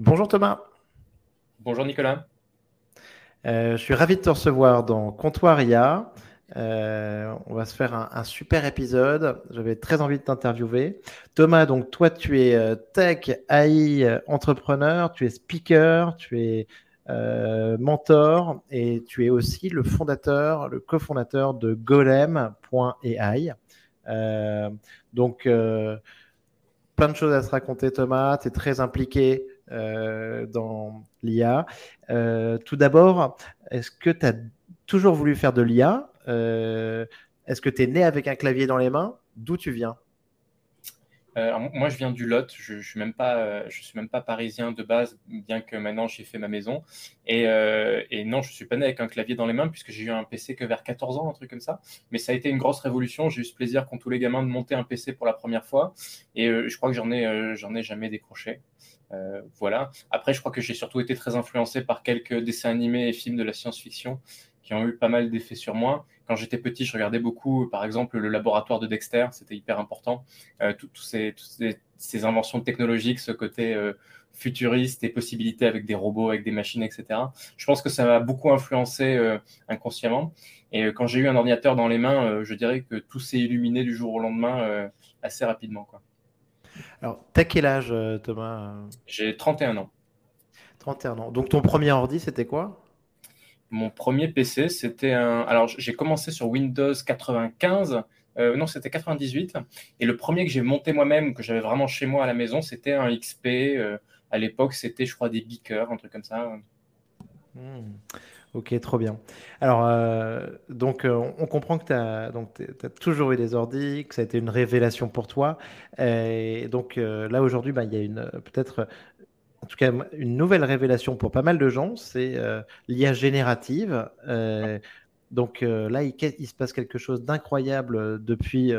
Bonjour Thomas. Bonjour Nicolas. Euh, je suis ravi de te recevoir dans Comptoir IA. Euh, on va se faire un, super épisode. J'avais très envie de t'interviewer. Thomas, donc toi, tu es euh, tech, AI, entrepreneur, tu es speaker, tu es mentor et tu es aussi le fondateur, le cofondateur de golem.ai. donc, plein de choses à se raconter, Thomas. Tu es très impliqué dans l'IA. tout d'abord, est-ce que tu as toujours voulu faire de l'IA euh, Est-ce que tu es né avec un clavier dans les mains? D'où tu viens? Euh, moi, je viens du Lot. Je, je suis même pas, euh, je suis même pas parisien de base, bien que maintenant j'ai fait ma maison. Et, et, non, je suis pas né avec un clavier dans les mains puisque j'ai eu un PC que vers 14 ans, un truc comme ça. Mais ça a été une grosse révolution. J'ai eu ce plaisir, quand tous les gamins, de monter un PC pour la première fois. Et je crois que j'en ai, j'en ai jamais décroché. voilà. Après, je crois que j'ai surtout été très influencé par quelques dessins animés et films de la science-fiction qui ont eu pas mal d'effets sur moi. Quand j'étais petit, je regardais beaucoup, par exemple, le laboratoire de Dexter, c'était hyper important. Euh, Toutes ces, ces, inventions technologiques, ce côté euh, futuriste et possibilités avec des robots, avec des machines, etc. Je pense que ça m'a beaucoup influencé euh, inconsciemment. Et quand j'ai eu un ordinateur dans les mains, je dirais que tout s'est illuminé du jour au lendemain assez rapidement. Quoi. Alors, t'as quel âge, Thomas? J'ai 31 ans. 31 ans. Donc, ton premier ordi, c'était quoi? Mon premier PC, c'était un. Alors, j'ai commencé sur Windows 95. Euh, non, c'était 98. Et le premier que j'ai monté moi-même, que j'avais vraiment chez moi à la maison, c'était un XP. Euh, à l'époque, c'était, je crois, des beakers, un truc comme ça. Hmm. Ok, trop bien. Alors, euh, donc, on comprend que tu as, as, toujours eu des ordi, que ça a été une révélation pour toi. Et donc, là, aujourd'hui, bah, il y a peut-être en tout cas une nouvelle révélation pour pas mal de gens, c'est euh, l'IA générative. Euh, donc euh, là, il, il, se passe quelque chose d'incroyable depuis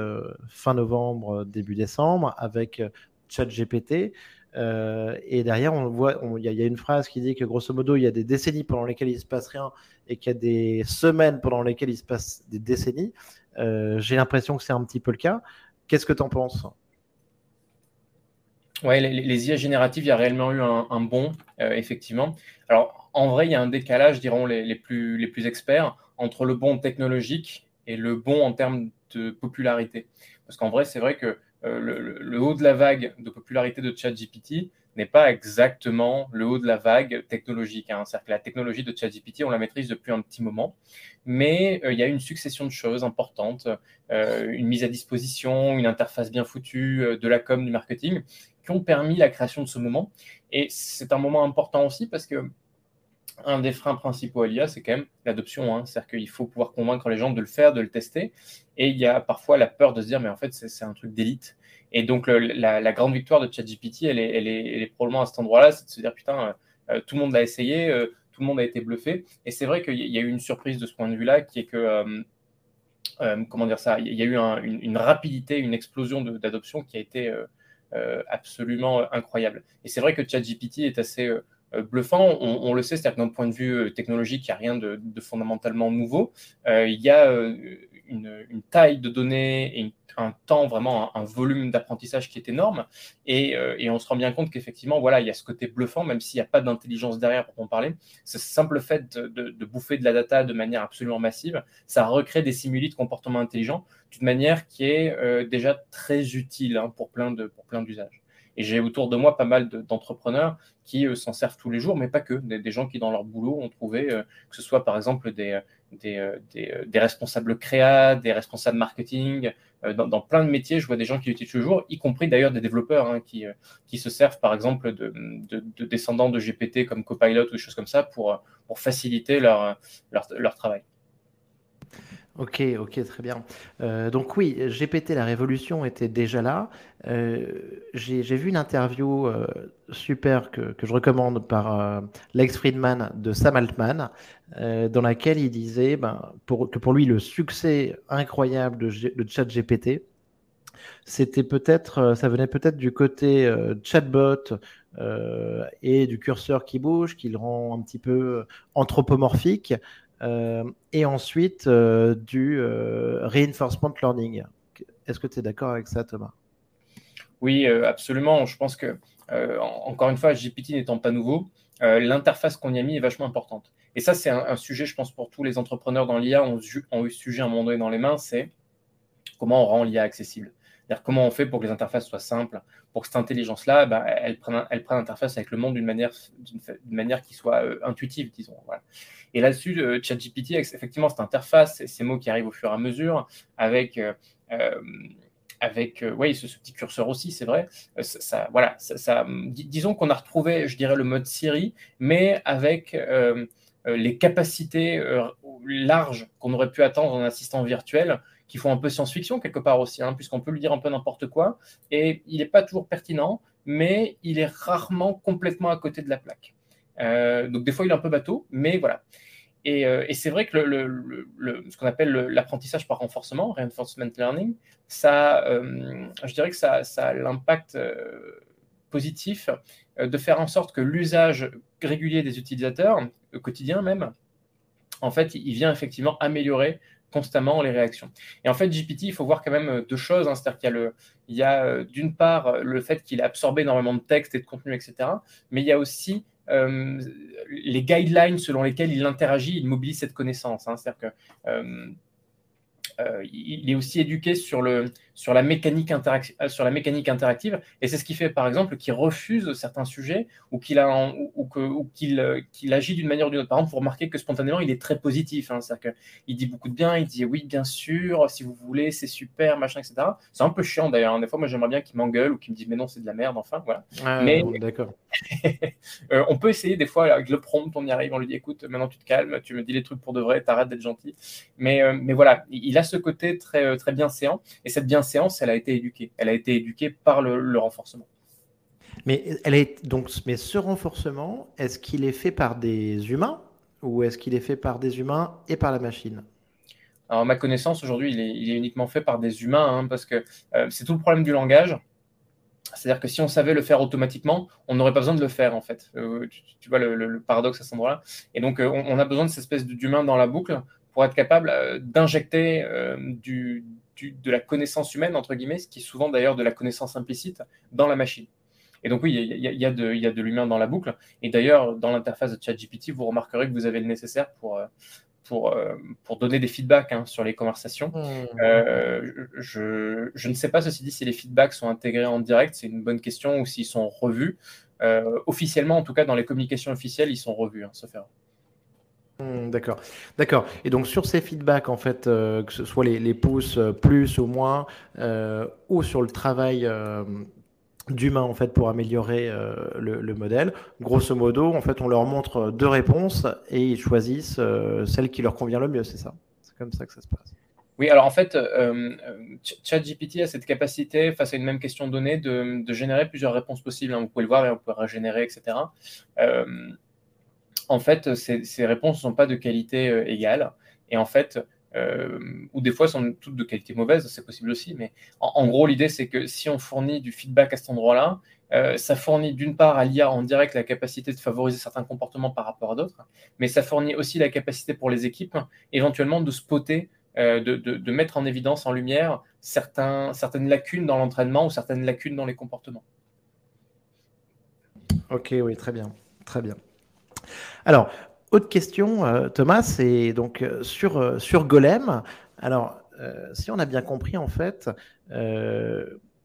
fin novembre, début décembre, avec ChatGPT. et derrière, on voit, il y, a une phrase qui dit que grosso modo, il y a des décennies pendant lesquelles il se passe rien et qu'il y a des semaines pendant lesquelles il se passe des décennies. J'ai l'impression que c'est un petit peu le cas. Qu'est-ce que tu en penses? Oui, les, IA génératives, il y a réellement eu un, bon, euh, effectivement. Alors, en vrai, il y a un décalage, diront les, plus, experts, entre le bon technologique et le bon en termes de popularité. Parce qu'en vrai, c'est vrai que euh, le, haut de la vague de popularité de ChatGPT n'est pas exactement le haut de la vague technologique. Hein. C'est-à-dire que la technologie de ChatGPT, on la maîtrise depuis un petit moment, mais euh, il y a une succession de choses importantes, une mise à disposition, une interface bien foutue, de la com, du marketing, qui ont permis la création de ce moment. Et c'est un moment important aussi parce que un des freins principaux à l'IA, c'est quand même l'adoption. Hein. C'est-à-dire qu'il faut pouvoir convaincre les gens de le faire, de le tester. Et il y a parfois la peur de se dire, mais en fait, c'est un truc d'élite. Et donc, la, grande victoire de ChatGPT, elle est, probablement à cet endroit-là, c'est de se dire, putain, euh, tout le monde l'a essayé, euh, tout le monde a été bluffé. Et c'est vrai qu'il y a eu une surprise de ce point de vue-là, qui est que, euh, comment dire ça, il y a eu une, rapidité, une explosion d'adoption qui a été euh, absolument incroyable. Et c'est vrai que ChatGPT est assez euh, bluffant. On, le sait, c'est-à-dire que d'un point de vue euh, technologique, il n'y a rien de, fondamentalement nouveau. il y a une, taille de données et un temps, vraiment un, volume d'apprentissage qui est énorme. Et, on se rend bien compte qu'effectivement, voilà, il y a ce côté bluffant, même s'il n'y a pas d'intelligence derrière pour en parler. Ce simple fait de, bouffer de la data de manière absolument massive, ça recrée des simuli de comportement intelligent d'une manière qui est déjà très utile hein, pour plein de pour plein d'usages. Et j'ai autour de moi pas mal d'entrepreneurs qui s'en servent tous les jours, mais pas que. Des, gens qui, dans leur boulot, ont trouvé que ce soit par exemple des, euh, euh, responsables créa, des responsables marketing. Euh, dans, plein de métiers, je vois des gens qui l'utilisent toujours, y compris d'ailleurs des développeurs hein, qui, qui se servent par exemple de, de, descendants de GPT comme Copilot ou des choses comme ça pour, pour faciliter leur, leur travail. Ok, ok, très bien. Euh, donc oui, GPT, la révolution était déjà là. Euh, j'ai vu une interview euh, super que, je recommande par Lex Friedman de Sam Altman, dans laquelle il disait ben, que pour lui, le succès incroyable de, de ChatGPT, c'était peut-être, ça venait peut-être du côté chatbot et du curseur qui bouge, qui le rend un petit peu anthropomorphique. Euh, et ensuite euh, du euh, reinforcement learning. Est-ce que tu es d'accord avec ça, Thomas? Oui, absolument. Je pense que, encore une fois, GPT n'étant pas nouveau, l'interface qu'on y a mis est vachement importante. Et ça, c'est un, sujet, je pense, pour tous les entrepreneurs dans l'IA ont, ont eu ce sujet à un moment donné dans les mains, c'est comment on rend l'IA accessible. C'est-à-dire comment on fait pour que les interfaces soient simples, pour que cette intelligence-là, bah, elle, prenne, elle prenne interface avec le monde d'une manière, d'une manière qui soit euh, intuitive, disons. Et là-dessus, euh, ChatGPT, effectivement, cette interface, ces mots qui arrivent au fur et à mesure, avec, euh, avec oui, ce, petit curseur aussi, c'est vrai. Ça, voilà, ça, disons qu'on a retrouvé, je dirais, le mode Siri, mais avec les capacités larges qu'on aurait pu attendre en assistant virtuel qui font un peu science-fiction quelque part aussi, hein, puisqu'on peut lui dire un peu n'importe quoi, et il n'est pas toujours pertinent, mais il est rarement complètement à côté de la plaque. Euh, donc des fois, il est un peu bateau, mais voilà. Et, euh, c'est vrai que ce qu'on appelle l'apprentissage par renforcement, reinforcement learning, ça, euh, je dirais que ça a l'impact positif de faire en sorte que l'usage régulier des utilisateurs, au quotidien même, en fait, il vient effectivement améliorer constamment les réactions. Et en fait, GPT, il faut voir quand même euh, deux choses. Hein. C'est-à-dire qu'il y a, il y a euh, d'une part euh, le fait qu'il a absorbé énormément de texte et de contenu, etc. Mais il y a aussi les guidelines selon lesquels il interagit, il mobilise cette connaissance. Hein. C'est-à-dire que euh, il est aussi éduqué sur, le, sur, la mécanique euh, sur la mécanique interactive. Et c'est ce qui fait, par exemple, qu'il refuse certains sujets ou qu'il ou, ou qu'il, euh, qu'il agit d'une manière ou d'une autre. Par exemple, vous remarquez que spontanément, il est très positif. Hein, c'est-à-dire qu'il dit beaucoup de bien, il dit oui, bien sûr, si vous voulez, c'est super, machin, etc. C'est un peu chiant d'ailleurs. Hein. Des fois, moi, j'aimerais bien qu'il m'engueule ou qu'il me dise mais non, c'est de la merde, enfin, voilà. Ah, mais d'accord. on peut essayer des fois avec le prompt, on y arrive, on lui dit écoute, maintenant tu te calmes, tu me dis les trucs pour de vrai, t'arrêtes d'être gentil. Mais, mais voilà, il a ce côté très, euh, très bienséant. Et cette bienséance, elle a été éduquée. Elle a été éduquée par le, renforcement. Mais, elle est, donc, mais ce renforcement, est-ce qu'il est fait par des humains ou est-ce qu'il est fait par des humains et par la machine? Alors, à ma connaissance, aujourd'hui, il est, uniquement fait par des humains hein, parce que euh, c'est tout le problème du langage. C'est-à-dire que si on savait le faire automatiquement, on n'aurait pas besoin de le faire, en fait. Euh, tu, vois le, paradoxe à ce moment-là. Et donc, on, on, a besoin de cette espèce d'humain dans la boucle pour être capable euh, d'injecter euh, du, de la connaissance humaine, entre guillemets, ce qui est souvent d'ailleurs de la connaissance implicite, dans la machine. Et donc oui, il y, y, a de, y a de l'humain dans la boucle. Et d'ailleurs, dans l'interface de ChatGPT, vous remarquerez que vous avez le nécessaire pour, euh, pour, pour donner des feedbacks hein, sur les conversations. Mmh. je, je, ne sais pas, ceci dit, si les feedbacks sont intégrés en direct, c'est une bonne question, ou s'ils sont revus. officiellement, en tout cas, dans les communications officielles, ils sont revus, hein, sauf erreur. Hmm, d'accord, d'accord. Et donc sur ces feedbacks, en fait, euh, que ce soit les, pouces euh, plus ou moins, euh, ou sur le travail d'humain en fait pour améliorer le, modèle, grosso modo, en fait, on leur montre deux réponses et ils choisissent celle qui leur convient le mieux, c'est ça? C'est comme ça que ça se passe. Oui, alors en fait, ChatGPT a cette capacité, face à une même question donnée, de, de générer plusieurs réponses possibles. Hein. Vous pouvez le voir et on peut régénérer, etc en fait, ces, réponses ne sont pas de qualité euh, égale. Et en fait, euh, ou des fois sont toutes de qualité mauvaise, c'est possible aussi. Mais en, gros, l'idée, c'est que si on fournit du feedback à cet endroit-là, euh, ça fournit d'une part à l'IA en direct la capacité de favoriser certains comportements par rapport à d'autres, mais ça fournit aussi la capacité pour les équipes éventuellement de spotter, de, mettre en évidence, en lumière certaines lacunes dans l'entraînement ou certaines lacunes dans les comportements. Ok, oui, très bien, très bien. Alors, autre question, euh, Thomas, c'est donc euh, sur, euh, sur Golem. Alors, si on a bien compris, en fait,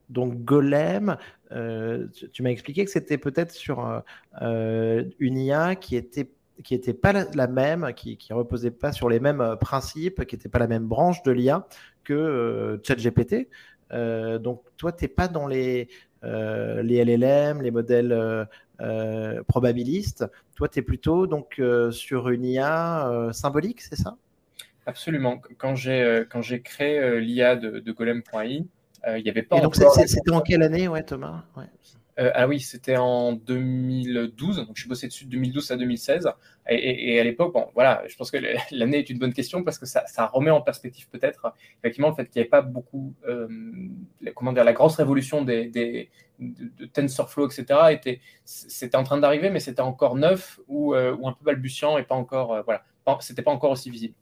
donc Golem, tu, m'as expliqué que c'était peut-être sur une IA qui était qui n'était pas la, même, qui ne reposait pas sur les mêmes principes, qui n'était pas la même branche de l'IA que ChatGPT. donc toi, tu n'es pas dans les, les LLM, les modèles euh, probabiliste. Toi, tu es plutôt donc, euh, sur une IA euh, symbolique, c'est ça? Absolument. Quand j'ai quand j'ai créé l'IA de, de Golem.ai, il n'y avait pas. Et donc, c'était en quelle année, ouais, Thomas? Euh, ah oui, c'était en 2012, donc je suis bossé dessus de 2012 à 2016. Et, à l'époque, bon, voilà, je pense que l'année est une bonne question parce que ça, remet en perspective peut-être effectivement le fait qu'il n'y avait pas beaucoup, euh, comment dire, la grosse révolution des, de, TensorFlow, etc. était, c'était en train d'arriver, mais c'était encore neuf ou, euh, ou, un peu balbutiant et pas encore, voilà, c'était pas encore aussi visible.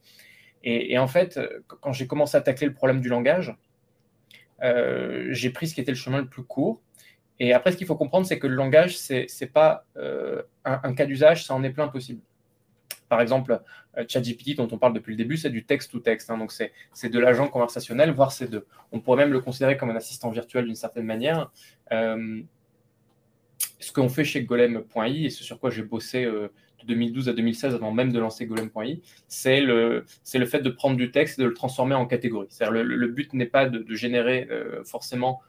Et, en fait, quand j'ai commencé à tacler le problème du langage, j'ai pris ce qui était le chemin le plus court Et après, ce qu'il faut comprendre, c'est que le langage, ce n'est pas euh, un, cas d'usage, ça en est plein possible. Par exemple, euh, ChatGPT, dont on parle depuis le début, c'est du texte-to-texte. Hein, donc, c'est de l'agent conversationnel, voire c'est deux. On pourrait même le considérer comme un assistant virtuel d'une certaine manière. Euh, ce qu'on fait chez golem.i, et ce sur quoi j'ai bossé de 2012 à 2016 avant même de lancer golem.i, c'est le, le fait de prendre du texte et de le transformer en catégorie. C'est-à-dire le, le, but n'est pas de, générer forcément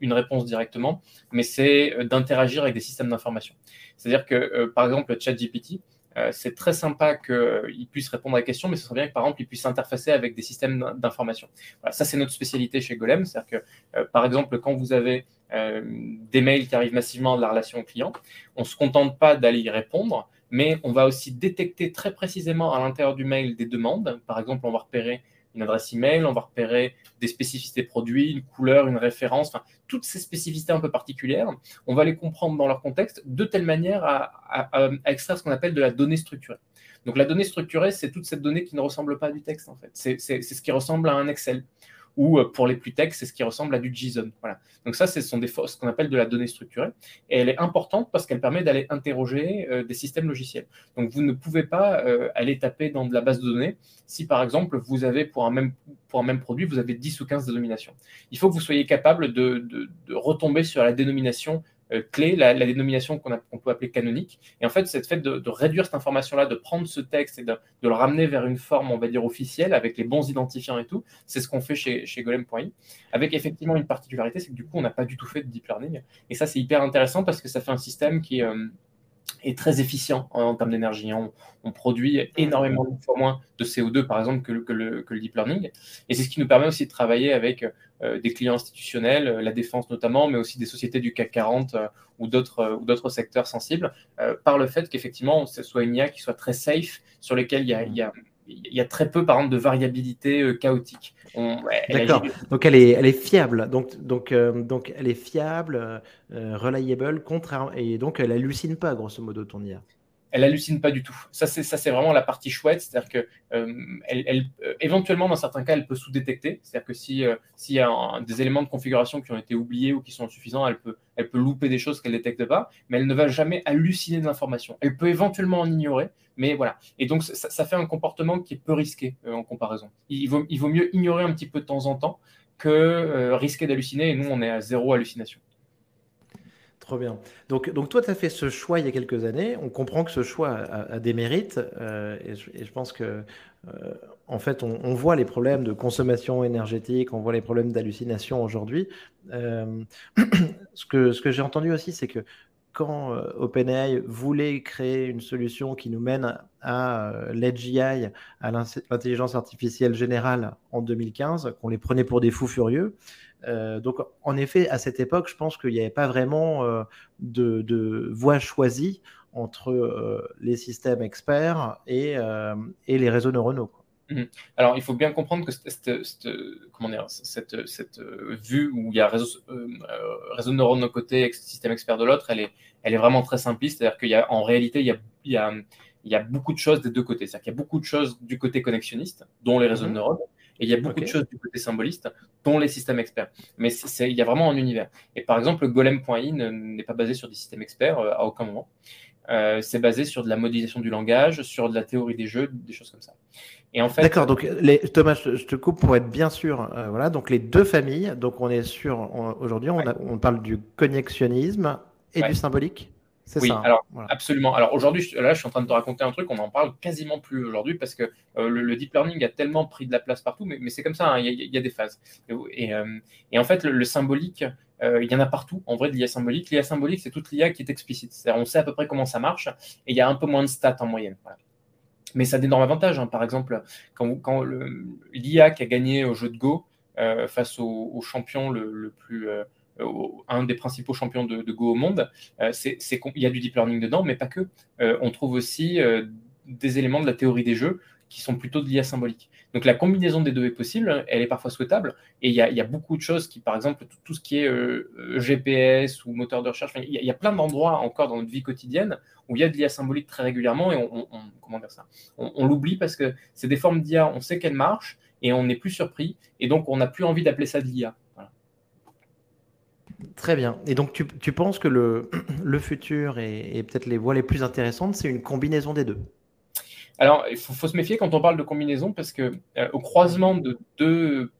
une réponse directement, mais c'est euh, d'interagir avec des systèmes d'information. C'est-à-dire que, euh, par exemple, ChatGPT, c'est très sympa qu'il puisse répondre à la question, mais ce serait bien que, par exemple, il puisse s'interfacer avec des systèmes d'information. Ça, c'est notre spécialité chez Golem. C'est-à-dire que, par exemple, quand vous avez des mails qui arrivent massivement de la relation client, on ne se contente pas d'aller y répondre, mais on va aussi détecter très précisément à l'intérieur du mail des demandes. Par exemple, on va repérer une adresse email, on va repérer des spécificités produits, une couleur, une référence, toutes ces spécificités un peu particulières, on va les comprendre dans leur contexte de telle manière à, extraire ce qu'on appelle de la donnée structurée. Donc la donnée structurée, c'est toute cette donnée qui ne ressemble pas à du texte en fait. C'est ce qui ressemble à un Excel ou euh, pour les plus tech, c'est ce qui ressemble à du JSON. Voilà. Donc ça, ce sont des ce qu'on appelle de la donnée structurée. Et elle est importante parce qu'elle permet d'aller interroger euh, des systèmes logiciels. Donc vous ne pouvez pas euh, aller taper dans de la base de données si par exemple vous avez pour un même, pour un même produit, vous avez 10 ou 15 dénominations. Il faut que vous soyez capable de, de retomber sur la dénomination clé, la, dénomination qu'on peut appeler canonique. Et en fait, c'est fait de, réduire cette information-là, de prendre ce texte et de, le ramener vers une forme, on va dire, officielle, avec les bons identifiants et tout. C'est ce qu'on fait chez, chez Golem.i. Avec effectivement une particularité, c'est que du coup, on n'a pas du tout fait de deep learning. Et ça, c'est hyper intéressant parce que ça fait un système qui, euh, est très efficient en, termes d'énergie. On, produit énormément de fois moins de CO2, par exemple, que, le, que, le, deep learning. Et c'est ce qui nous permet aussi de travailler avec euh, des clients institutionnels, euh, la défense notamment, mais aussi des sociétés du CAC 40 euh, ou d'autres secteurs sensibles, par le fait qu'effectivement, ce soit une IA qui soit très safe, sur lesquels il y a, il y a il y a très peu, par exemple, de variabilité euh, chaotique. D'accord. Donc elle est, elle est fiable. Donc, donc, euh, donc elle est fiable, euh, reliable, contraire, et donc elle hallucine pas, grosso modo, ton IA elle hallucine pas du tout. Ça, c'est vraiment la partie chouette, c'est-à-dire que euh, euh, éventuellement, dans certains cas, elle peut sous-détecter. C'est-à-dire que si euh, s'il y a des éléments de configuration qui ont été oubliés ou qui sont insuffisants, elle peut louper des choses qu'elle détecte pas, mais elle ne va jamais halluciner de l'information. Elle peut éventuellement en ignorer, mais voilà. Et donc ça, ça fait un comportement qui est peu risqué en comparaison. Il vaut, il vaut mieux ignorer un petit peu de temps en temps que risquer d'halluciner. Et nous, on est à zéro hallucination. Trop bien. Donc, donc toi, tu as fait ce choix il y a quelques années. On comprend que ce choix a, des mérites. Euh, et, je, pense que, euh, en fait, on, voit les problèmes de consommation énergétique, on voit les problèmes d'hallucination aujourd'hui. Euh, ce que, ce que j'ai entendu aussi, c'est que quand OpenAI voulait créer une solution qui nous mène à l'AGI, à l'intelligence artificielle générale en 2015, qu'on les prenait pour des fous furieux, euh, donc, en effet, à cette époque, je pense qu'il n'y avait pas vraiment euh, de, voie choisie entre euh, les systèmes experts et, les réseaux neuronaux. Mmh. Alors, il faut bien comprendre que cette, comment dire, cette, vue où il y a réseau, réseau neuronaux d'un côté et système expert de l'autre, elle est, elle est vraiment très simpliste. C'est-à-dire qu'en réalité, il y a, il y, a, il y a beaucoup de choses des deux côtés. C'est-à-dire qu'il y a beaucoup de choses du côté connexionniste, dont les réseaux de mmh. neurones, et il y a beaucoup de choses du côté symboliste, dont les systèmes experts. Mais il y a vraiment un univers. Et par exemple, golem.i n'est pas basé sur des systèmes experts euh, à aucun moment. Euh, c'est basé sur de la modélisation du langage, sur de la théorie des jeux, des choses comme ça. Et en fait, D'accord, donc les, Thomas, je te coupe pour être bien sûr. Euh, voilà, donc les deux familles, donc on est sur, aujourd'hui, on, on, parle du connexionnisme et du symbolique oui, alors absolument. Alors aujourd'hui, là, je suis en train de te raconter un truc, on n'en parle quasiment plus aujourd'hui parce que euh, le, deep learning a tellement pris de la place partout, mais, c'est comme ça, hein, il y, a des phases. Et, euh, en fait, le, symbolique, euh, il y en a partout, en vrai, de l'IA symbolique. L'IA symbolique, c'est toute l'IA qui est explicite. C'est-à-dire, on sait à peu près comment ça marche et il y a un peu moins de stats en moyenne. Mais ça a d'énormes avantages. Hein. Par exemple, quand, quand l'IA qui a gagné au jeu de Go face au, champion le plus un des principaux champions de, Go au monde, euh, c'est qu'il y a du deep learning dedans, mais pas que. Euh, on trouve aussi des éléments de la théorie des jeux qui sont plutôt de l'IA symbolique. Donc la combinaison des deux est possible, elle est parfois souhaitable, et il y a, beaucoup de choses qui, par exemple, tout, ce qui est GPS ou moteur de recherche, il y, a plein d'endroits encore dans notre vie quotidienne où il y a de l'IA symbolique très régulièrement, et on, ça? On, l'oublie parce que c'est des formes d'IA, on sait qu'elles marchent, et on n'est plus surpris, et donc on n'a plus envie d'appeler ça de l'IA. Très bien. Et donc, tu, penses que le, futur et, peut-être les voies les plus intéressantes, c'est une combinaison des deux? Alors, il faut, se méfier quand on parle de combinaison parce que euh, au croisement de deux,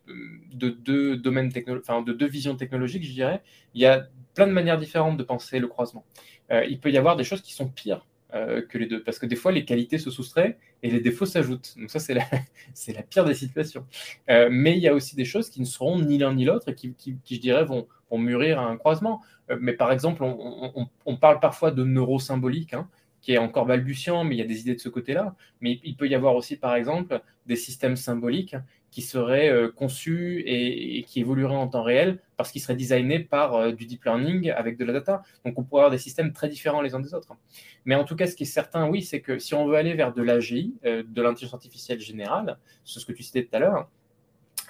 de deux domaines enfin, de deux visions technologiques, je dirais, il y a plein de manières différentes de penser le croisement. Euh, il peut y avoir des choses qui sont pires euh, que les deux parce que des fois les qualités se soustraient et les défauts s'ajoutent. Donc ça c'est la, pire des situations. mais il y a aussi des choses qui ne seront ni l'un ni l'autre et qui, je dirais vont, vont mûrir à un croisement. mais par exemple, on, parle parfois de neurosymbolique. Hein, qui est encore balbutiant, mais il y a des idées de ce côté-là. Mais il peut y avoir aussi, par exemple, des systèmes symboliques qui seraient euh, conçus et, qui évolueraient en temps réel parce qu'ils seraient designés par euh, du deep learning avec de la data. Donc on pourrait avoir des systèmes très différents les uns des autres. Mais en tout cas, ce qui est certain, oui, c'est que si on veut aller vers de l'AGI, euh, de l'intelligence artificielle générale, c'est ce que tu citais tout à l'heure,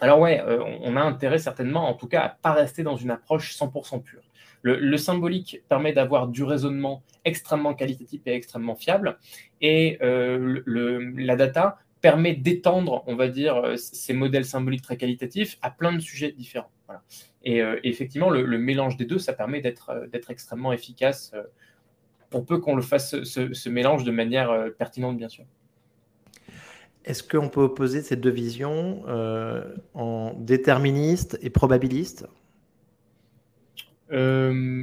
alors ouais, on a intérêt certainement, en tout cas, à pas rester dans une approche 100% pure. Le, symbolique permet d'avoir du raisonnement extrêmement qualitatif et extrêmement fiable. Et euh, la data permet d'étendre, on va dire, euh, ces modèles symboliques très qualitatifs à plein de sujets différents. Et, euh, effectivement, le, mélange des deux, ça permet d'être extrêmement efficace pour peu qu'on le fasse, ce, mélange de manière pertinente, bien sûr. Est-ce qu'on peut opposer ces deux visions en déterministe et probabiliste? Euh,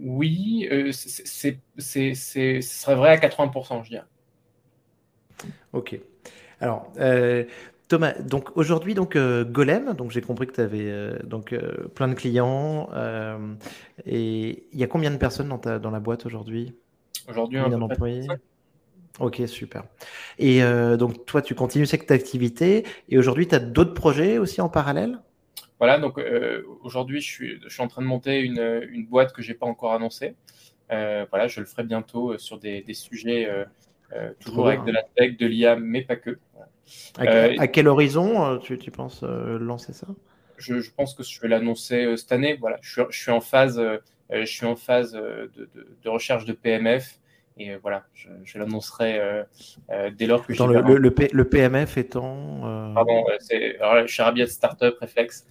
oui, euh, c'est, ce serait vrai à 80%, je dirais. Ok. Alors, euh, Thomas, donc aujourd'hui, donc Golem, donc j'ai compris que tu avais donc plein de clients. et il y a combien de personnes dans, ta, dans la boîte aujourd'hui? Aujourd'hui, un Ok, super. Et donc toi, tu continues cette activité. Et aujourd'hui, tu as d'autres projets aussi en parallèle? Voilà, donc euh, aujourd'hui, je suis, je suis en train de monter une, une boîte que je n'ai pas encore annoncée. Euh, voilà, je le ferai bientôt euh, sur des, des sujets toujours avec de la tech, de l'IA, mais pas que. À, quel horizon tu, tu penses lancer ça? Je, je, pense que je vais l'annoncer cette année. Voilà, je suis, je suis en phase, je suis en phase de, de, de recherche de PMF. Et euh, voilà, je, l'annoncerai euh, euh, dès lors que je le, le, le, PMF étant. Pardon, c'est alors, Rabiat Startup Reflex.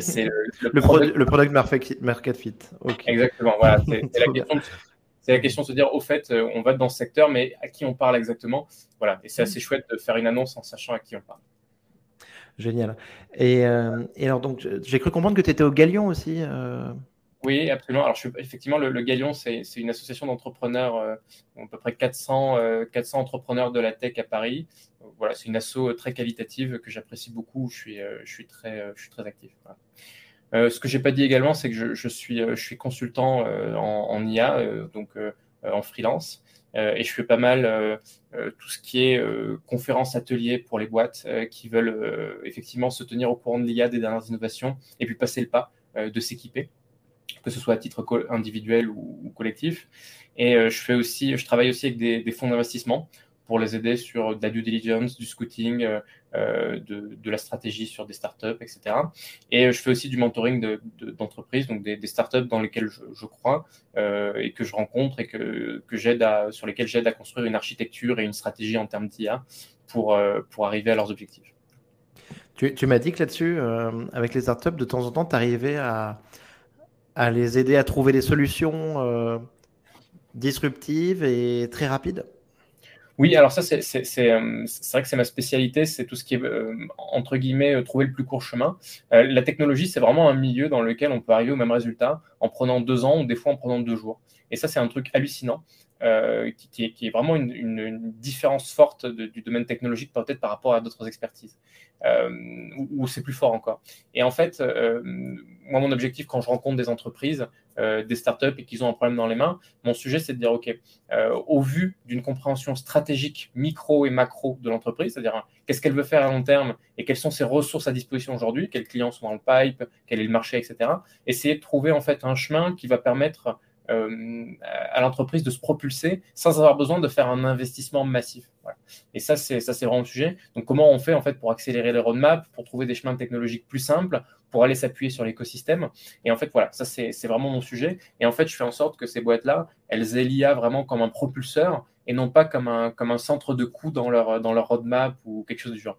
c'est le, product, le product market fit. Exactement, voilà. C'est la, question de, la question de se dire, au fait, on va dans ce secteur, mais à qui on parle exactement? Voilà, et c'est assez chouette de faire une annonce en sachant à qui on parle. Génial. Et, et alors, donc, j'ai cru comprendre que tu étais au Galion aussi. Oui, absolument. Alors, je effectivement, le, Galion, c'est une association d'entrepreneurs, euh, à peu près 400, 400 euh, entrepreneurs de la tech à Paris. Voilà, c'est une asso euh, très qualitative que j'apprécie beaucoup. Je suis, je suis, très, je suis très actif. ce que j'ai pas dit également, c'est que je, je, suis, je suis consultant en, en, IA, donc en freelance. et je fais pas mal tout ce qui est conférences, ateliers pour les boîtes qui veulent effectivement se tenir au courant de l'IA, des dernières innovations, et puis passer le pas de s'équiper que ce soit à titre individuel ou, collectif. Et euh, je fais aussi, je travaille aussi avec des, fonds d'investissement pour les aider sur de la due diligence, du scouting, euh, euh, de, la stratégie sur des startups, etc. Et je fais aussi du mentoring d'entreprises, donc des, startups dans lesquelles je, crois et que je rencontre et que, que j'aide sur lesquelles j'aide à construire une architecture et une stratégie en termes d'IA pour, pour arriver à leurs objectifs. Tu, tu m'as dit que là-dessus, avec les startups, de temps en temps, tu arrivais à, à les aider à trouver des solutions euh, disruptives et très rapides oui, alors ça, c'est euh, vrai que c'est ma spécialité, c'est tout ce qui est, euh, entre guillemets, trouver le plus court chemin. la technologie, c'est vraiment un milieu dans lequel on peut arriver au même résultat en prenant deux ans ou des fois en prenant deux jours. Et ça, c'est un truc hallucinant. Euh, qui, est, vraiment une, différence forte du domaine technologique peut-être par rapport à d'autres expertises, euh, où, c'est plus fort encore. Et en fait, euh, moi, mon objectif quand je rencontre des entreprises, des startups et qu'ils ont un problème dans les mains, mon sujet, c'est de dire, OK, au vu d'une compréhension stratégique micro et macro de l'entreprise, c'est-à-dire hein, qu'est-ce qu'elle veut faire à long terme et quelles sont ses ressources à disposition aujourd'hui, quels clients sont dans le pipe, quel est le marché, etc. Essayer de trouver en fait un chemin qui va permettre à l'entreprise de se propulser sans avoir besoin de faire un investissement massif. Et ça, c'est ça, c'est vraiment le sujet. Donc, comment on fait en fait pour accélérer les roadmaps, pour trouver des chemins technologiques plus simples, pour aller s'appuyer sur l'écosystème? Et en fait, voilà, ça c'est vraiment mon sujet. Et en fait, je fais en sorte que ces boîtes-là, elles aient l'IA vraiment comme un propulseur et non pas comme un, comme un centre de coût dans leur, dans leur roadmap ou quelque chose du genre.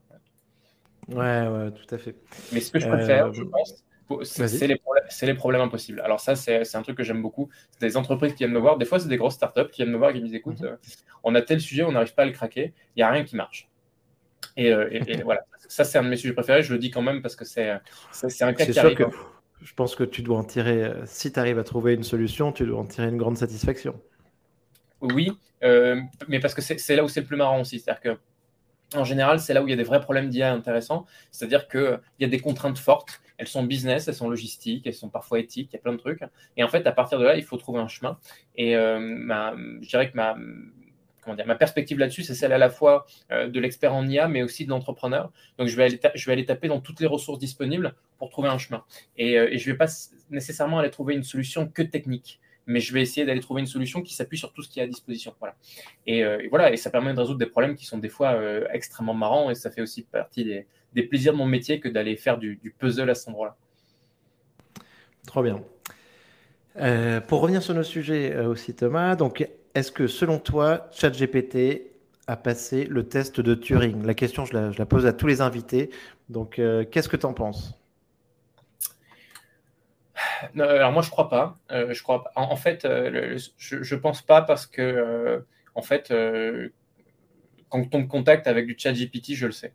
Ouais, ouais, tout à fait. Mais ce que je peux faire, euh, je pense, c'est c'est les problèmes impossibles. Alors ça, c'est un truc que j'aime beaucoup. C'est des entreprises qui viennent me voir. Des fois, c'est des grosses startups qui viennent me voir et qui me disent, écoute, mhm. euh, on a tel sujet, on n'arrive pas à le craquer, il n'y a rien qui marche. Et, euh, voilà, ça, c'est un de mes sujets préférés. Je le dis quand même parce que c'est un cas qui sûr que je pense que tu dois en tirer, euh, si tu arrives à trouver une solution, tu dois en tirer une grande satisfaction. Oui, mais parce que c'est là où c'est le plus marrant aussi. C'est-à-dire que en général, c'est là où il y a des vrais problèmes d'IA intéressants. C'est-à-dire qu'il y a des contraintes fortes elles sont business, elles sont logistiques, elles sont parfois éthiques, il y a plein de trucs. Et en fait, à partir de là, il faut trouver un chemin. Et euh, ma, je dirais que ma, perspective là-dessus, c'est celle à la fois euh, de l'expert en IA, mais aussi de l'entrepreneur. Donc, je vais, aller taper dans toutes les ressources disponibles pour trouver un chemin. Et, euh, et je ne vais pas nécessairement aller trouver une solution que technique mais je vais essayer d'aller trouver une solution qui s'appuie sur tout ce qui est à disposition. Voilà. Et, voilà, et ça permet de résoudre des problèmes qui sont des fois extrêmement marrants, et ça fait aussi partie des, des plaisirs de mon métier que d'aller faire du, puzzle à cet endroit-là. Trop bien. Euh, pour revenir sur nos sujets euh, aussi, Thomas, donc est-ce que selon toi, ChatGPT a passé le test de Turing? La question, je la, pose à tous les invités. Donc, euh, qu'est-ce que tu en penses alors moi je crois pas. je crois pas. En, fait, je, ne pense pas parce que en fait, quand on me contacte avec du chat GPT, je le sais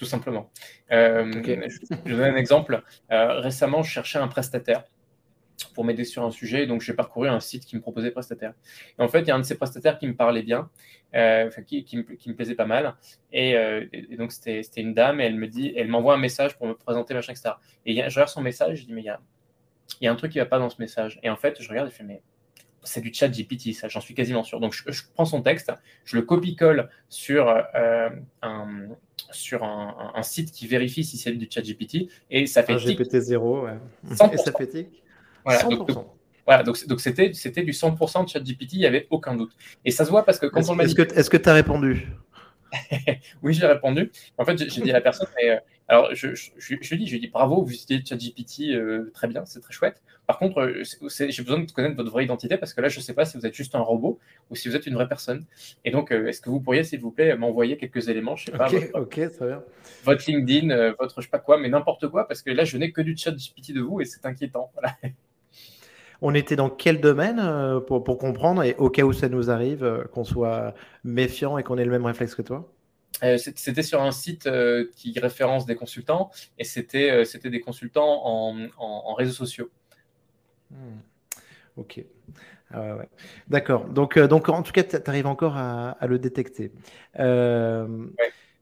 tout simplement. Euh, je, donne un exemple. Euh, récemment, je cherchais un prestataire pour m'aider sur un sujet, donc j'ai parcouru un site qui me proposait prestataire. Et en fait, il y a un de ces prestataires qui me parlait bien, euh, qui, qui, me, plaisait pas mal. Et, donc, c'était une dame, et elle me dit, elle m'envoie un message pour me présenter, machin, etc. Et je regarde son message, je dis, mais il y a, il y a un truc qui va pas dans ce message. Et en fait, je regarde et je fais, mais c'est du chat GPT, ça, j'en suis quasiment sûr. Donc, je, prends son texte, je le copie-colle sur, euh, un, sur un, site qui vérifie si c'est du chat GPT et ça fait. Un GPT-0, ouais. Et ça fait tic. Voilà, 100%. Donc, voilà, donc, donc c'était, c'était du 100% de chat GPT, il n'y avait aucun doute. Et ça se voit parce que quand est-ce, on m'a dit. Est-ce que tu as répondu? oui, j'ai répondu. En fait, j'ai dit à la personne, mais, euh, alors je, je, je, je, lui dis, je lui dis bravo, vous utilisez ChatGPT euh, très bien, c'est très chouette. Par contre, euh, j'ai besoin de connaître votre vraie identité parce que là, je ne sais pas si vous êtes juste un robot ou si vous êtes une vraie personne. Et donc, est-ce que vous pourriez, s'il vous plaît, m'envoyer quelques éléments, je sais pas, votre, très bien. votre LinkedIn, votre je sais pas quoi, mais n'importe quoi, parce que là, je n'ai que du ChatGPT de vous et c'est inquiétant. Voilà. On était dans quel domaine pour, pour, comprendre et au cas où ça nous arrive, qu'on soit méfiant et qu'on ait le même réflexe que toi? Euh, c'était sur un site euh, qui référence des consultants et c'était euh, c'était des consultants en, réseaux sociaux. Hmm. Ok. Ah D'accord. Donc, donc, en tout cas, tu arrives encore à, le détecter.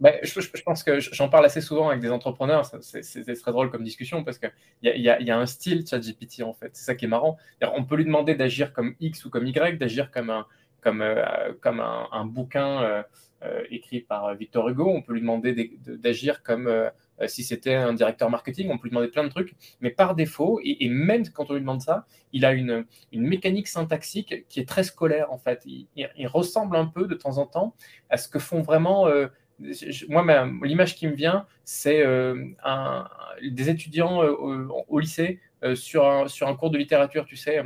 Bah, je, pense que j'en parle assez souvent avec des entrepreneurs. C'est très drôle comme discussion parce qu'il y, y, y, a un style ChatGPT en fait. C'est ça qui est marrant. On peut lui demander d'agir comme X ou comme Y, d'agir comme un, un bouquin euh, écrit par Victor Hugo. On peut lui demander d'agir comme euh, si c'était un directeur marketing. On peut lui demander plein de trucs. Mais par défaut, et, même quand on lui demande ça, il a une, mécanique syntaxique qui est très scolaire en fait. Il, ressemble un peu de temps en temps à ce que font vraiment. Euh, moi, l'image qui me vient, c'est des étudiants au, lycée sur, un, sur un cours de littérature, tu sais.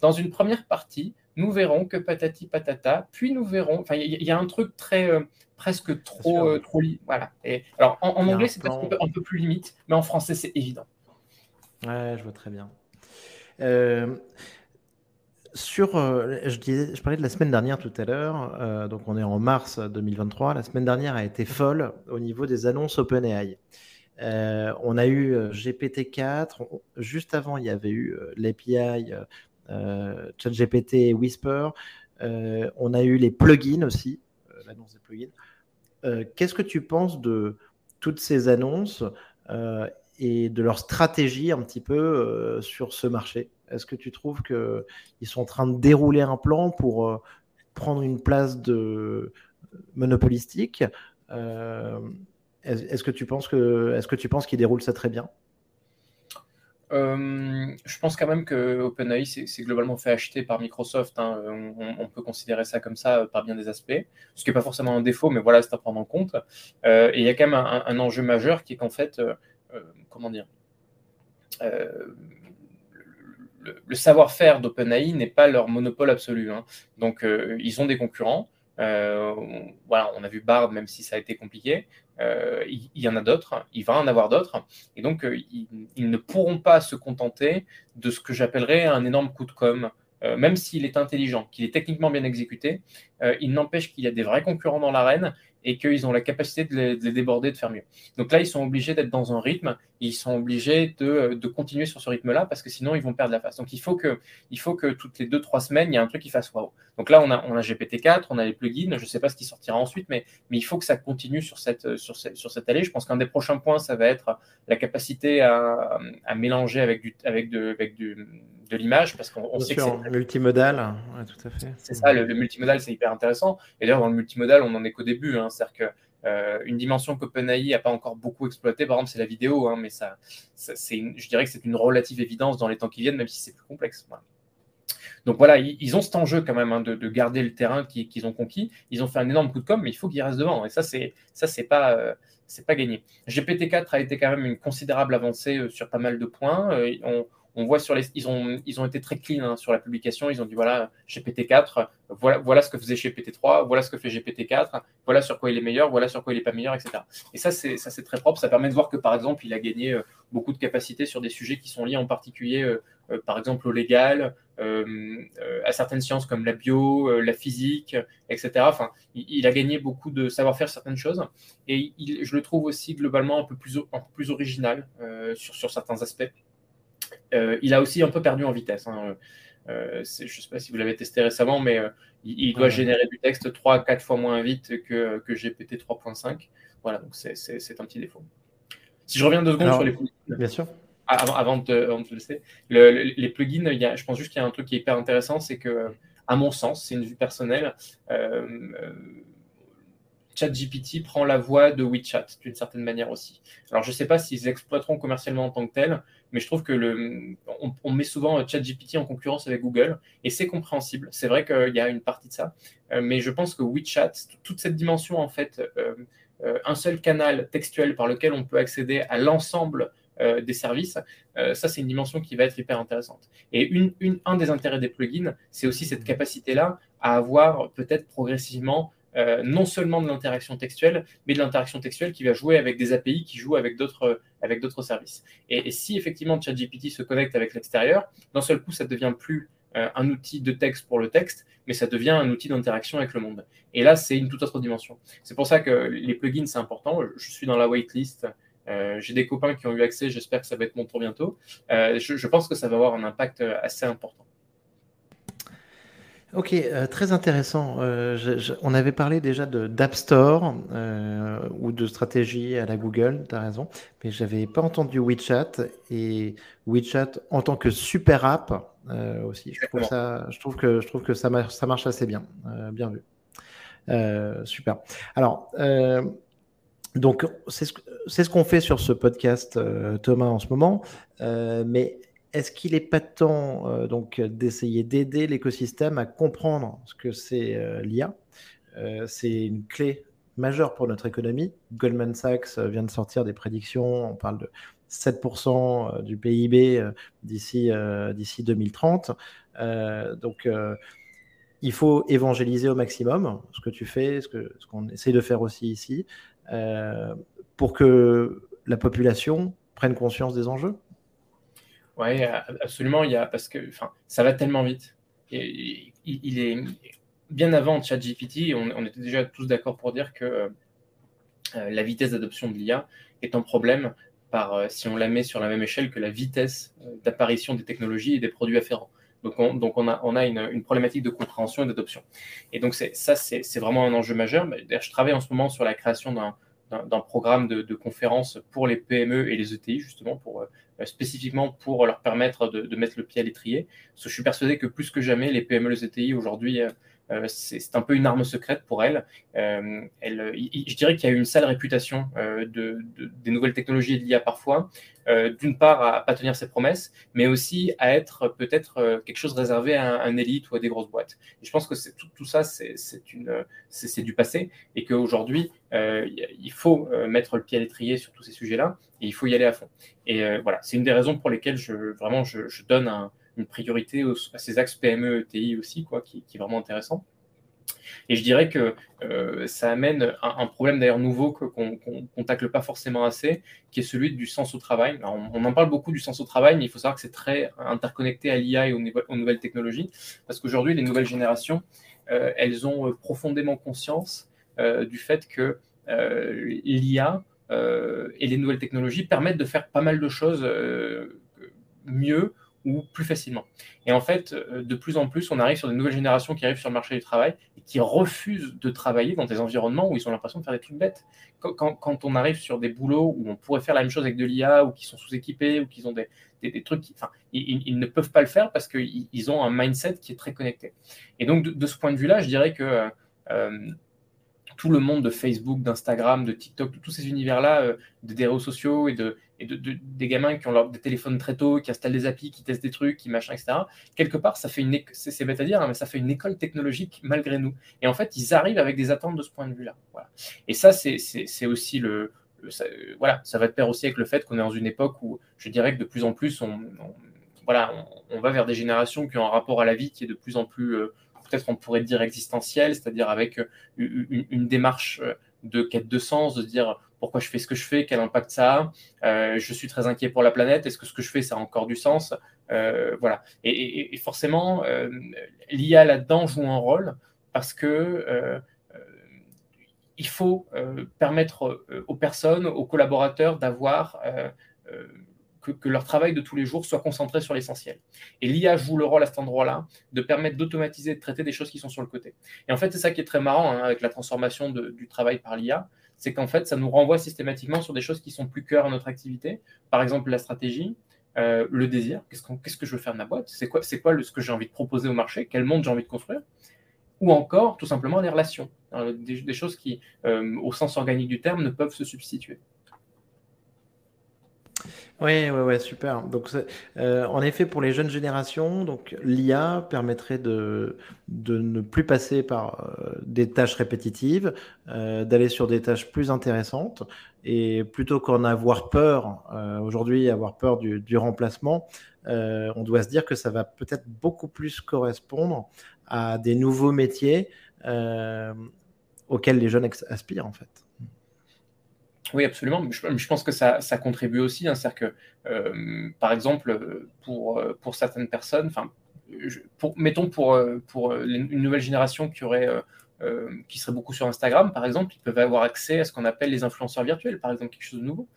Dans une première partie, nous verrons que patati patata, puis nous verrons. Enfin, il y, a un truc très euh, presque trop euh, trop voilà. Et alors en, anglais c'est peut-être un, peu plus limite, mais en français c'est évident. Ouais, je vois très bien. Euh, sur, je, disais, je parlais de la semaine dernière tout à l'heure, donc on est en mars 2023. La semaine dernière a été folle au niveau des annonces OpenAI. on a eu GPT-4, juste avant il y avait eu l'API euh, ChatGPT Whisper. Euh, on a eu les plugins aussi, euh, l'annonce des plugins. Qu'est-ce que tu penses de toutes ces annonces et de leur stratégie un petit peu sur ce marché? Est-ce que tu trouves qu'ils sont en train de dérouler un plan pour prendre une place de monopolistique Est-ce que tu penses que est-ce que tu penses qu'ils déroulent ça très bien? Euh, je pense quand même que OpenAI s'est globalement fait acheter par Microsoft. Hein. On, peut considérer ça comme ça euh, par bien des aspects, ce qui n'est pas forcément un défaut, mais voilà, c'est à prendre en compte. Euh, et il y a quand même un, enjeu majeur qui est qu'en fait, comment dire, le, savoir-faire d'OpenAI n'est pas leur monopole absolu. Hein. Donc, ils ont des concurrents. voilà, on a vu Bard, même si ça a été compliqué. il, y en a d'autres, il va en avoir d'autres, et donc ils, ne pourront pas se contenter de ce que j'appellerais un énorme coup de com', même s'il est intelligent, qu'il est techniquement bien exécuté, il n'empêche qu'il y a des vrais concurrents dans l'arène et qu'ils ont la capacité de les, déborder, de faire mieux. Donc là, ils sont obligés d'être dans un rythme, ils sont obligés de, continuer sur ce rythme-là parce que sinon, ils vont perdre la face. Donc il faut que, il faut que toutes les deux, trois semaines, il y ait un truc qui fasse wow. Donc là, on a, on a GPT-4, on a les plugins, je ne sais pas ce qui sortira ensuite, mais, mais il faut que ça continue sur cette, sur cette, sur cette allée. Je pense qu'un des prochains points, ça va être la capacité à, à mélanger avec, du, avec, de, avec du, de l'image parce qu'on sait que c'est multimodal. tout à fait. C'est ça, le, multimodal, c'est hyper intéressant. Et d'ailleurs, dans le multimodal, on n'en est qu'au début. Hein. C'est-à-dire que euh, dimension qu'OpenAI n'a pas encore beaucoup exploitée, par exemple, c'est la vidéo, hein, mais je dirais que c'est une relative évidence dans les temps qui viennent, même si c'est plus complexe. Donc voilà, ils, ont cet enjeu quand même hein, de, garder le terrain qu'ils ont conquis. Ils ont fait un énorme coup de com, mais il faut qu'ils restent devant. Et ça, c'est ça, c'est pas euh, c'est pas gagné. GPT-4 a été quand même une considérable avancée euh, sur pas mal de points. on, on voit sur les, ils ont, ils ont été très clean hein, sur la publication. Ils ont dit voilà, GPT-4, voilà, voilà ce que faisait GPT-3, voilà ce que fait GPT-4, voilà sur quoi il est meilleur, voilà sur quoi il n'est pas meilleur, etc. Et ça, c'est, ça, c'est très propre. Ça permet de voir que, par exemple, il a gagné euh, beaucoup de capacités sur des sujets qui sont liés en particulier, euh, euh, par exemple, au légal, à certaines sciences comme la bio, la physique, etc. Enfin, il, a gagné beaucoup de savoir-faire certaines choses. Et je le trouve aussi globalement un peu plus, un peu plus original sur, sur certains aspects. Euh, il a aussi un peu perdu en vitesse. Hein. Euh, je ne sais pas si vous l'avez testé récemment, mais euh, il, doit générer du texte 3 à 4 fois moins vite que, GPT 3.5. Voilà, donc c'est un petit défaut. Si je reviens deux secondes sur les plugins. Bien sûr. Ah, avant, de, te laisser, les plugins, je pense juste qu'il y a un truc qui est hyper intéressant, c'est que, à mon sens, c'est une vue personnelle, ChatGPT prend la voix de WeChat d'une certaine manière aussi. Alors, je ne sais pas s'ils exploiteront commercialement en tant que tel, mais je trouve que le, on, met souvent ChatGPT en concurrence avec Google et c'est compréhensible. C'est vrai qu'il y a une partie de ça, euh, mais je pense que WeChat, toute cette dimension en fait, euh, euh, un seul canal textuel par lequel on peut accéder à l'ensemble des services, ça c'est une dimension qui va être hyper intéressante. Et un des intérêts des plugins, c'est aussi cette capacité-là à avoir peut-être progressivement euh, non seulement de l'interaction textuelle, mais de l'interaction textuelle qui va jouer avec des API qui jouent avec d'autres avec d'autres services. Et, si effectivement ChatGPT se connecte avec l'extérieur, d'un seul coup, ça devient plus euh, un outil de texte pour le texte, mais ça devient un outil d'interaction avec le monde. Et là, c'est une toute autre dimension. C'est pour ça que les plugins, c'est important. Je suis dans la waitlist. Euh, J'ai des copains qui ont eu accès. J'espère que ça va être mon tour bientôt. Euh, je pense que ça va avoir un impact assez important. Ok, euh, très intéressant. Euh, on avait parlé déjà d'App Store euh, ou de stratégie à la Google, tu as raison, mais j'avais pas entendu WeChat et WeChat en tant que super app aussi. Je trouve, ça, je trouve que, je trouve que ça, marche, ça marche assez bien. bien vu. super. Alors, donc, c'est ce, ce qu'on fait sur ce podcast, Thomas, en ce moment, mais est-ce qu'il n'est pas temps euh, donc d'essayer d'aider l'écosystème à comprendre ce que c'est euh, l'IA euh, C'est une clé majeure pour notre économie. Goldman Sachs vient de sortir des prédictions. On parle de 7% du PIB d'ici d'ici 2030. donc il faut évangéliser au maximum ce que tu fais, ce qu'on ce qu'on essaie de faire aussi ici, pour que la population prenne conscience des enjeux. Oui, absolument. Il y a, parce que ça va tellement vite. Est bien avant ChatGPT, on, on était déjà tous d'accord pour dire que euh, la vitesse d'adoption de l'IA est un problème par, euh, si on la met sur la même échelle que la vitesse euh, d'apparition des technologies et des produits afférents. Donc, on, donc on a, on a une, problématique de compréhension et d'adoption. Et donc, ça, c'est vraiment un enjeu majeur. Je travaille en ce moment sur la création d'un programme de, de conférences pour les PME et les ETI, justement, pour euh, spécifiquement pour leur permettre de, mettre le pied à l'étrier. Je suis persuadé que plus que jamais, les PME, les ETI aujourd'hui, euh, euh, c'est un peu une arme secrète pour elle je dirais qu'il y a eu une sale réputation de, des nouvelles technologies de l'IA parfois, d'une part à pas tenir ses promesses, mais aussi à être peut-être quelque chose réservé à un, élite ou à des grosses boîtes. Et je pense que tout, ça, c'est du passé et qu'aujourd'hui, il faut mettre le pied à l'étrier sur tous ces sujets-là et il faut y aller à fond. Et euh, voilà, c'est une des raisons pour lesquelles je, vraiment je, donne une priorité à ces axes PME, ETI aussi, quoi, qui, est vraiment intéressant. Et je dirais que euh, ça amène un, problème d'ailleurs nouveau qu'on ne tacle pas forcément assez, qui est celui du sens au travail. on, en parle beaucoup du sens au travail, mais il faut savoir que c'est très interconnecté à l'IA et aux, nouvelles technologies, parce qu'aujourd'hui, les nouvelles générations, euh, elles ont euh, profondément conscience du fait que l'IA et les nouvelles technologies permettent de faire pas mal de choses mieux plus facilement. Et en fait, euh, de plus en plus, on arrive sur des nouvelles générations qui arrivent sur le marché du travail et qui refusent de travailler dans des environnements où ils ont l'impression de faire des trucs bêtes. Quand, on arrive sur des boulots où on pourrait faire la même chose avec de l'IA, ou qui sont sous-équipés, ou qui ont des, des, trucs, enfin, ils, ne peuvent pas le faire parce qu'ils ont un mindset qui est très connecté. Et donc, de, ce point de vue-là, je dirais que euh, tout le monde de Facebook, d'Instagram, de TikTok, tous ces univers-là, euh, des réseaux sociaux et, de, de, des gamins qui ont leur, des téléphones très tôt, qui installent des applis, qui testent des trucs, qui machin, etc. Quelque part, ça fait une, c'est bête à dire, hein, mais ça fait une école technologique malgré nous. Et en fait, ils arrivent avec des attentes de ce point de vue-là. Voilà. Et ça, c'est aussi le, ça, voilà, ça va de pair aussi avec le fait qu'on est dans une époque où je dirais que de plus en plus, on, voilà, on, va vers des générations qui ont un rapport à la vie qui est de plus en plus euh, peut-être on pourrait dire existentiel, c'est-à-dire avec euh, une, démarche euh, de quête de sens, de dire pourquoi je fais ce que je fais, quel impact ça a, euh, je suis très inquiet pour la planète, est-ce que ce que je fais, ça a encore du sens Voilà. Et, forcément, l'IA là-dedans joue un rôle parce que il faut permettre aux personnes, aux collaborateurs d'avoir que, leur travail de tous les jours soit concentré sur l'essentiel. Et l'IA joue le rôle à cet endroit-là de permettre d'automatiser, de traiter des choses qui sont sur le côté. Et en fait, c'est ça qui est très marrant hein, avec la transformation du travail par l'IA, c'est qu'en fait, ça nous renvoie systématiquement sur des choses qui sont plus cœur à notre activité. Par exemple, la stratégie, euh, le désir, qu'est-ce, que je veux faire de ma boîte? C'est quoi, ce que j'ai envie de proposer au marché? Quel monde j'ai envie de construire? Ou encore, tout simplement, les relations. Hein, des, choses qui, euh, au sens organique du terme, ne peuvent se substituer. Oui, ouais, ouais, super. Donc, euh, en effet, pour les jeunes générations, donc l'IA permettrait de, de ne plus passer par euh, des tâches répétitives, euh, d'aller sur des tâches plus intéressantes, et plutôt qu'en avoir peur, aujourd'hui, avoir peur du, du remplacement, on doit se dire que ça va peut-être beaucoup plus correspondre à des nouveaux métiers auxquels les jeunes aspirent, en fait. Oui, absolument. Je, pense que ça, contribue aussi. Hein. C'est-à-dire que, euh, par exemple, pour, pour certaines personnes, enfin, pour, mettons pour, pour une nouvelle génération qui aurait euh, beaucoup sur Instagram, par exemple, ils peuvent avoir accès à ce qu'on appelle les influenceurs virtuels, par exemple, quelque chose de nouveau.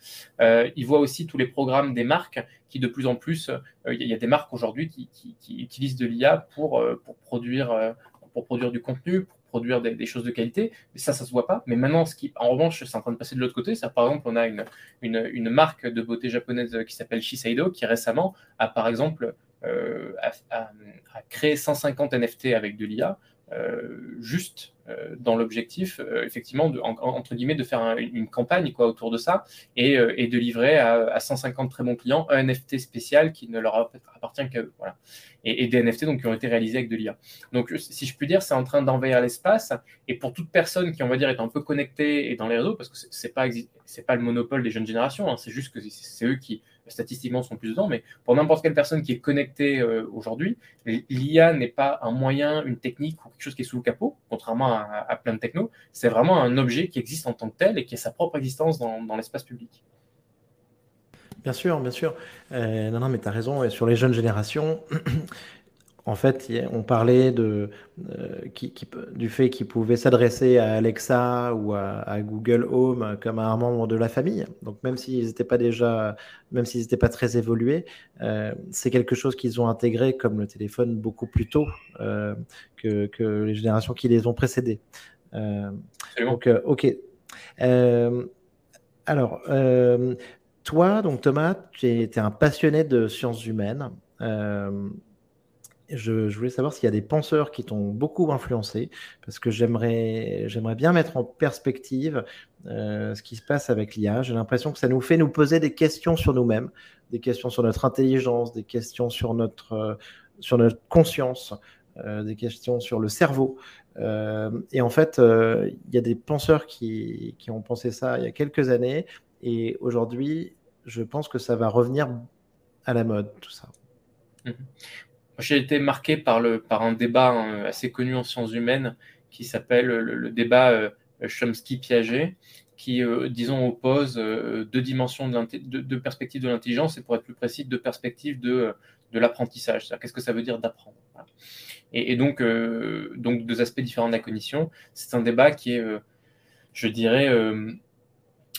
Euh, ils voient aussi tous les programmes des marques qui, de plus en plus, il y, a des marques aujourd'hui qui, qui, utilisent de l'IA pour, pour, produire, pour produire du contenu, produire des, choses de qualité. Mais ça, ça se voit pas. Mais maintenant, ce qui, en revanche, c'est en train de passer de l'autre côté. Par exemple, on a une, marque de beauté japonaise qui s'appelle Shiseido qui récemment a, par exemple, euh, a, créé 150 NFT avec de l'IA juste euh, dans l'objectif, euh, effectivement, de, entre guillemets, de faire une campagne quoi, autour de ça et, de livrer à, 150 très bons clients un NFT spécial qui ne leur appartient qu'à eux. Voilà. Et, des NFT donc, qui ont été réalisés avec de l'IA. Donc, si je puis dire, c'est en train d'envahir l'espace. Et pour toute personne qui, on va dire, est un peu connectée et dans les réseaux, parce que c'est pas, pas le monopole des jeunes générations, hein, c'est juste que c'est eux qui statistiquement sont plus dedans, mais pour n'importe quelle personne qui est connectée euh, aujourd'hui, l'IA n'est pas un moyen, une technique ou quelque chose qui est sous le capot, contrairement à, plein de techno. C'est vraiment un objet qui existe en tant que tel et qui a sa propre existence dans, l'espace public. Bien sûr, bien sûr. Euh, non, non, mais tu as raison. Et sur les jeunes générations, en fait, on parlait de, euh, du fait qu'ils pouvaient s'adresser à Alexa ou à, Google Home comme à un membre de la famille. Donc, même s'ils n'étaient pas déjà, même s'ils n'étaient pas très évolués, euh, c'est quelque chose qu'ils ont intégré comme le téléphone beaucoup plus tôt euh, que, les générations qui les ont précédés. donc, ok. alors, toi, donc Thomas, tu es, un passionné de sciences humaines. Je, voulais savoir s'il y a des penseurs qui t'ont beaucoup influencé, parce que j'aimerais, bien mettre en perspective euh, ce qui se passe avec l'IA. J'ai l'impression que ça nous fait nous poser des questions sur nous-mêmes, des questions sur notre intelligence, des questions sur notre, euh, conscience, euh, des questions sur le cerveau. et en fait, il y a des penseurs qui, qui ont pensé ça il y a quelques années, et aujourd'hui, je pense que ça va revenir à la mode, tout ça. J'ai été marqué par, le, par un débat hein, assez connu en sciences humaines qui s'appelle le, débat Chomsky-Piaget, qui, disons, oppose deux dimensions de, deux perspectives de l'intelligence et pour être plus précis, deux perspectives de, de l'apprentissage. Qu'est-ce que ça veut dire d'apprendre et, donc, donc, deux aspects différents de la cognition. C'est un débat qui est, je dirais,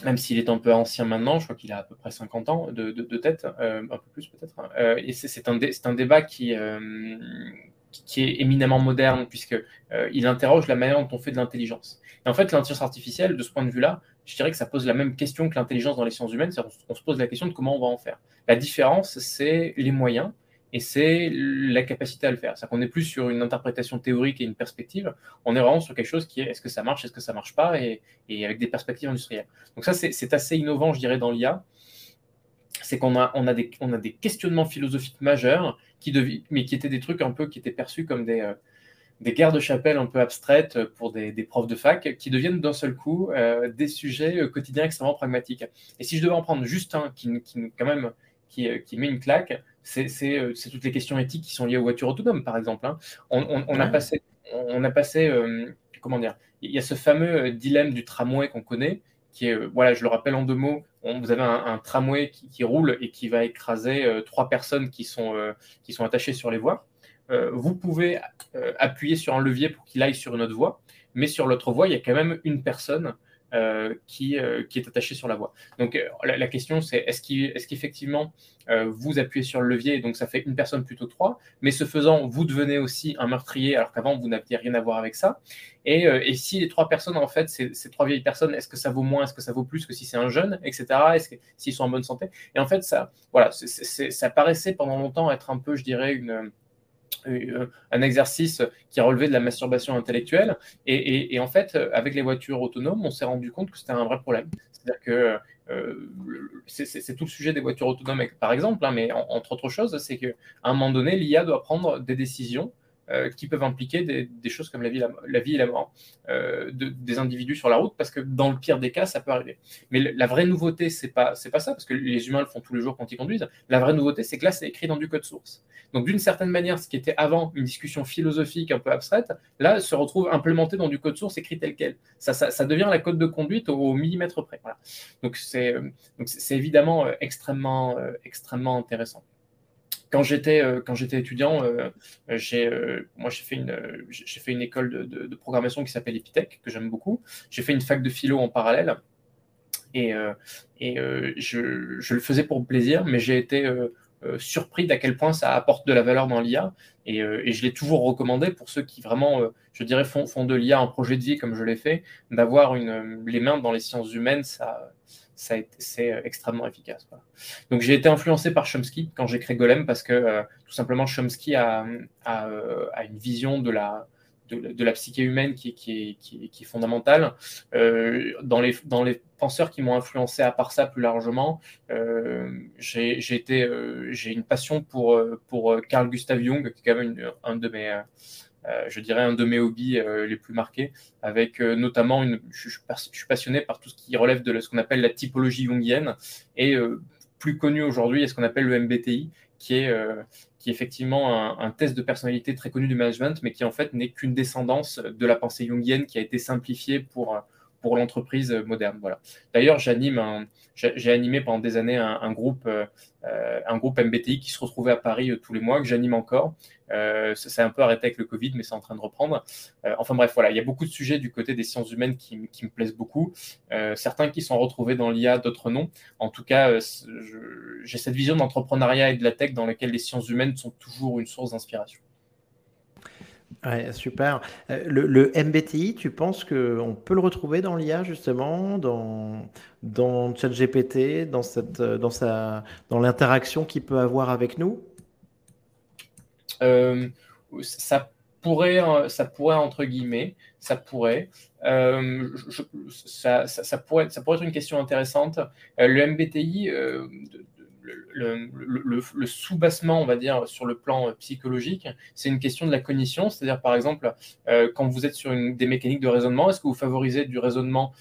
même s'il est un peu ancien maintenant, je crois qu'il a à peu près 50 ans de, tête, euh, un peu plus peut-être. Euh, et c'est un, un, débat qui, euh, qui est éminemment moderne, puisqu'il il interroge la manière dont on fait de l'intelligence. Et en fait, l'intelligence artificielle, de ce point de vue-là, je dirais que ça pose la même question que l'intelligence dans les sciences humaines, c'est on se pose la question de comment on va en faire. La différence, c'est les moyens et c'est la capacité à le faire. C'est-à-dire qu'on n'est plus sur une interprétation théorique et une perspective, on est vraiment sur quelque chose qui est est-ce que ça marche, est-ce que ça marche pas, et, avec des perspectives industrielles. Donc ça, c'est assez innovant, je dirais, dans l'IA. C'est qu'on a, des, questionnements philosophiques majeurs, qui mais qui étaient des trucs un peu qui étaient perçus comme des, euh, des guerres de chapelle un peu abstraites pour des, profs de fac, qui deviennent d'un seul coup euh, des sujets euh, quotidiens extrêmement pragmatiques. Et si je devais en prendre juste un qui, qui quand même, qui, qui met une claque, euh, c'est toutes les questions éthiques qui sont liées aux voitures autonomes, par exemple. Hein. On, a passé, on a passé euh, comment dire, il y a ce fameux euh, dilemme du tramway qu'on connaît, qui est, voilà, je le rappelle en deux mots, vous avez un, tramway qui, roule et qui va écraser trois personnes qui sont, qui sont attachées sur les voies. vous pouvez appuyer sur un levier pour qu'il aille sur une autre voie, mais sur l'autre voie, il y a quand même une personne euh, qui, euh, qui, est attaché sur la voie. Donc euh, la, question c'est est-ce qu'effectivement vous appuyez sur le levier donc ça fait une personne plutôt trois, mais ce faisant vous devenez aussi un meurtrier alors qu'avant vous n'aviez rien à voir avec ça. Et, si les trois personnes en fait ces, trois vieilles personnes, est-ce que ça vaut moins, est-ce que ça vaut plus que si c'est un jeune, etc. Est-ce s'ils sont en bonne santé? Et en fait ça voilà ça paraissait pendant longtemps être un peu je dirais une euh, un exercice qui relevait de la masturbation intellectuelle. Et, en fait, avec les voitures autonomes, on s'est rendu compte que c'était un vrai problème. C'est-à-dire que euh, c'est tout le sujet des voitures autonomes, par exemple, hein, mais entre autres choses, c'est qu'à un moment donné, l'IA doit prendre des décisions euh, qui peuvent impliquer des, choses comme la vie, la, vie et la mort euh, des individus sur la route, parce que dans le pire des cas, ça peut arriver. Mais la vraie nouveauté, c'est pas pas ça, parce que les humains le font tous les jours quand ils conduisent. La vraie nouveauté, c'est que là, c'est écrit dans du code source. Donc d'une certaine manière, ce qui était avant une discussion philosophique un peu abstraite, là, se retrouve implémenté dans du code source écrit tel quel. Ça, ça, devient la code de conduite au, millimètre près. Voilà. Donc c'est évidemment euh, extrêmement extrêmement intéressant quand j'étais euh, quand j'étais étudiant, euh, j'ai euh, moi j'ai fait une j'ai fait une école de, programmation qui s'appelle Epitech que j'aime beaucoup. J'ai fait une fac de philo en parallèle et et je, je, le faisais pour plaisir, mais j'ai été surpris d'à quel point ça apporte de la valeur dans l'IA et, et, je l'ai toujours recommandé pour ceux qui vraiment, je dirais, font, font de l'IA un projet de vie comme je l'ai fait, d'avoir les mains dans les sciences humaines, ça, c'est euh, extrêmement efficace. Donc j'ai été influencé par Chomsky quand j'ai créé Golem parce que euh, tout simplement Chomsky a, euh, a, une vision de la, de, la psyché humaine qui, qui, est, qui, est, fondamentale. dans, les, dans les penseurs qui m'ont influencé à part ça plus largement, j'ai j'ai une passion pour, pour Carl Gustav Jung, qui est quand même un de mes euh, je dirais, un de mes hobbies euh, les plus marqués, avec euh, notamment, une, je, suis passionné par tout ce qui relève de ce qu'on appelle la typologie jungienne, et plus connu aujourd'hui est ce qu'on appelle le MBTI, qui est, qui est effectivement un, test de personnalité très connu du management, mais qui en fait n'est qu'une descendance de la pensée jungienne qui a été simplifiée pour, pour l'entreprise moderne. Voilà. D'ailleurs, j'anime j'ai animé pendant des années un, groupe, un groupe MBTI qui se retrouvait à Paris tous les mois, que j'anime encore, euh, ça s'est un peu arrêté avec le Covid, mais c'est en train de reprendre. Euh, enfin bref, voilà, il y a beaucoup de sujets du côté des sciences humaines qui, me plaisent beaucoup. Euh, certains qui sont retrouvés dans l'IA, d'autres non. En tout cas, j'ai cette vision d'entrepreneuriat et de la tech dans laquelle les sciences humaines sont toujours une source d'inspiration. Ouais, super. Le, MBTI, tu penses qu'on peut le retrouver dans l'IA justement, dans, dans ChatGPT, dans, cette, dans, sa, dans l'interaction qu'il peut avoir avec nous? Euh, ça pourrait, euh, ça pourrait entre guillemets, ça pourrait. Euh, ça, ça, pourrait, ça pourrait être une question intéressante. le MBTI, le, le, sous-bassement, on va dire, sur le plan psychologique, c'est une question de la cognition. C'est-à-dire, par exemple, quand vous êtes sur une, des mécaniques de raisonnement, est-ce que vous favorisez du raisonnement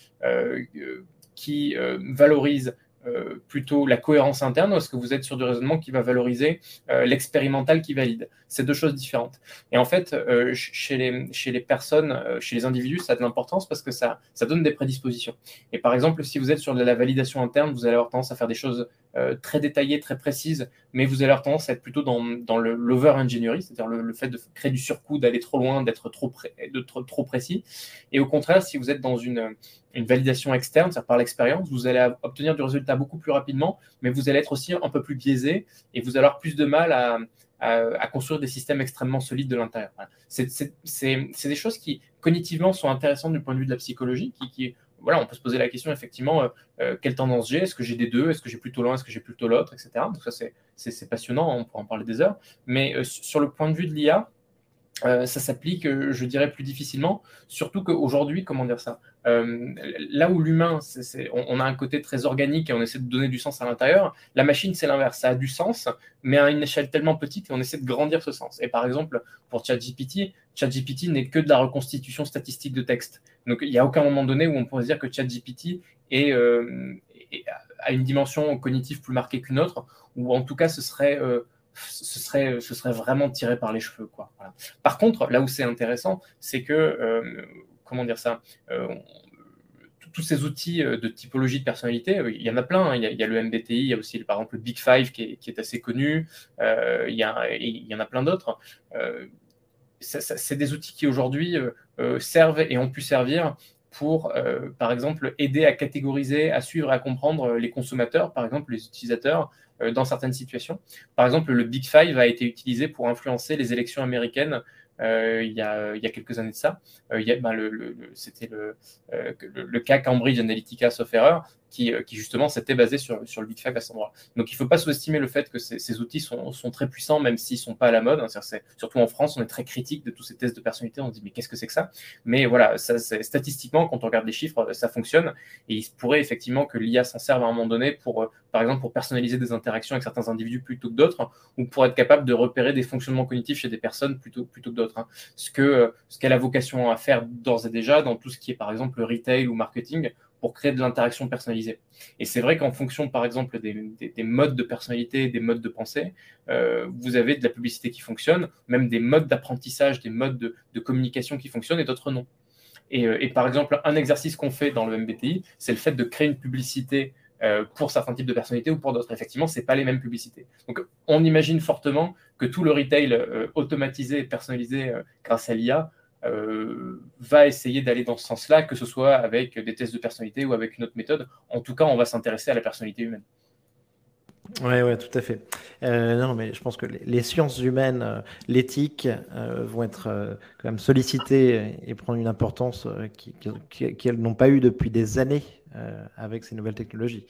qui valorise euh, plutôt la cohérence interne ou est-ce que vous êtes sur du raisonnement qui va valoriser euh, l'expérimental qui valide? C'est deux choses différentes. Et en fait, euh, chez, les, chez les personnes, chez les individus, ça a de l'importance parce que ça, ça donne des prédispositions. Et par exemple, si vous êtes sur de la validation interne, vous allez avoir tendance à faire des choses très détaillées, très précises, mais vous allez avoir tendance à être plutôt dans, dans l'over-engineering, c'est-à-dire le, fait de créer du surcoût, d'aller trop loin, d'être trop, trop, trop précis. Et au contraire, si vous êtes dans une une validation externe, c'est-à-dire par l'expérience, vous allez obtenir du résultat beaucoup plus rapidement, mais vous allez être aussi un peu plus biaisé et vous allez avoir plus de mal à, construire des systèmes extrêmement solides de l'intérieur. C'est des choses qui, cognitivement, sont intéressantes du point de vue de la psychologie, qui, voilà, on peut se poser la question effectivement, euh, euh, quelle tendance j'ai? Est-ce que j'ai des deux? Est-ce que j'ai plutôt l'un? Est-ce que j'ai plutôt l'autre? Etc. Donc ça, c'est passionnant, on pourra en parler des heures. Mais euh, sur le point de vue de l'IA, ça s'applique, je dirais, plus difficilement, surtout qu'aujourd'hui, comment dire ça euh, là où l'humain, on, a un côté très organique et on essaie de donner du sens à l'intérieur, la machine, c'est l'inverse. Ça a du sens, mais à une échelle tellement petite et on essaie de grandir ce sens. Et par exemple, pour ChatGPT, ChatGPT n'est que de la reconstitution statistique de texte. Donc, il n'y a aucun moment donné où on pourrait dire que ChatGPT est, euh, a une dimension cognitive plus marquée qu'une autre, ou en tout cas, ce serait... Euh, ce serait, ce serait vraiment tiré par les cheveux. Quoi. Par contre, là où c'est intéressant, c'est que comment dire ça euh, tous ces outils euh, de typologie de personnalité, euh, il y en a plein. Hein. Il, y a, le MBTI, il y a aussi par exemple le Big Five qui est, assez connu. il, y il, y en a plein d'autres. c'est des outils qui aujourd'hui servent et ont pu servir pour, par exemple, aider à catégoriser, à suivre, à comprendre les consommateurs, par exemple les utilisateurs, dans certaines situations. Par exemple, le Big Five a été utilisé pour influencer les élections américaines euh, il, y a, quelques années de ça. Euh, ben, C'était le, euh, le, le, cas Cambridge Analytica sauf erreur, qui, qui justement s'était basé sur, sur le Big Five à cet endroit. Donc il ne faut pas sous-estimer le fait que ces, outils sont, très puissants, même s'ils ne sont pas à la mode. Hein. surtout en France, on est très critique de tous ces tests de personnalité. On se dit mais qu'est-ce que c'est que ça? Mais voilà, statistiquement, quand on regarde les chiffres, ça fonctionne. Et il se pourrait effectivement que l'IA s'en serve à un moment donné pour, par exemple, pour personnaliser des interactions avec certains individus plutôt que d'autres, ou pour être capable de repérer des fonctionnements cognitifs chez des personnes plutôt, que d'autres. Hein. Ce qu'elle a vocation à faire d'ores et déjà dans tout ce qui est par exemple le retail ou marketing, pour créer de l'interaction personnalisée. Et c'est vrai qu'en fonction, par exemple, des, modes de personnalité, des modes de pensée, euh, vous avez de la publicité qui fonctionne, même des modes d'apprentissage, des modes de, communication qui fonctionnent et d'autres non. Euh, et, par exemple, un exercice qu'on fait dans le MBTI, c'est le fait de créer une publicité euh, pour certains types de personnalités ou pour d'autres. Effectivement, ce pas les mêmes publicités. Donc, on imagine fortement que tout le retail automatisé et personnalisé grâce à l'IA euh, va essayer d'aller dans ce sens-là, que ce soit avec des tests de personnalité ou avec une autre méthode. En tout cas, on va s'intéresser à la personnalité humaine. Oui, ouais, tout à fait. Euh, non, mais je pense que les, sciences humaines, euh, l'éthique, vont être quand même sollicitées et prendre une importance qu'elles n'ont pas eu depuis des années avec ces nouvelles technologies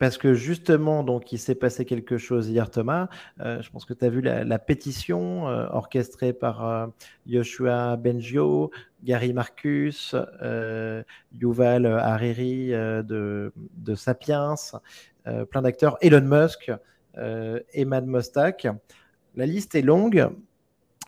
parce que justement, donc, il s'est passé quelque chose hier, Thomas. Euh, je pense que tu as vu la, pétition euh, orchestrée par euh, Joshua Bengio, Gary Marcus, Yuval Hariri de, de, Sapiens, plein d'acteurs, Elon Musk, Emad Mostak. La liste est longue.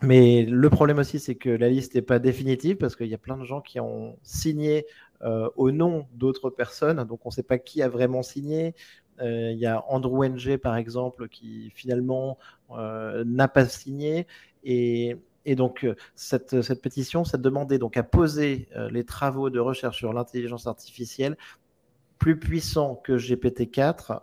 Mais le problème aussi, c'est que la liste n'est pas définitive parce qu'il y a plein de gens qui ont signé euh, au nom d'autres personnes. Donc on ne sait pas qui a vraiment signé. Euh, il y a Andrew Ng, par exemple, qui finalement euh, n'a pas signé. Et, donc, cette, cette, pétition, ça demandait donc à poser les travaux de recherche sur l'intelligence artificielle plus puissants que GPT-4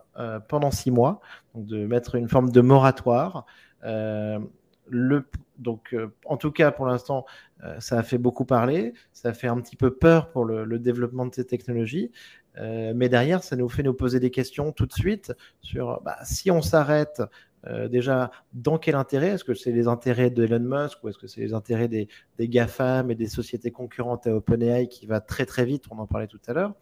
pendant six mois, de mettre une forme de moratoire. le, donc, en tout cas, pour l'instant, euh, ça a fait beaucoup parler, ça a fait un petit peu peur pour le, développement de ces technologies, euh, mais derrière, ça nous fait nous poser des questions tout de suite sur bah, si on s'arrête euh, déjà, dans quel intérêt? Est-ce que c'est les intérêts d'Elon Musk ou est-ce que c'est les intérêts des, des GAFAM et des sociétés concurrentes à OpenAI qui va très très vite? On en parlait tout à l'heure.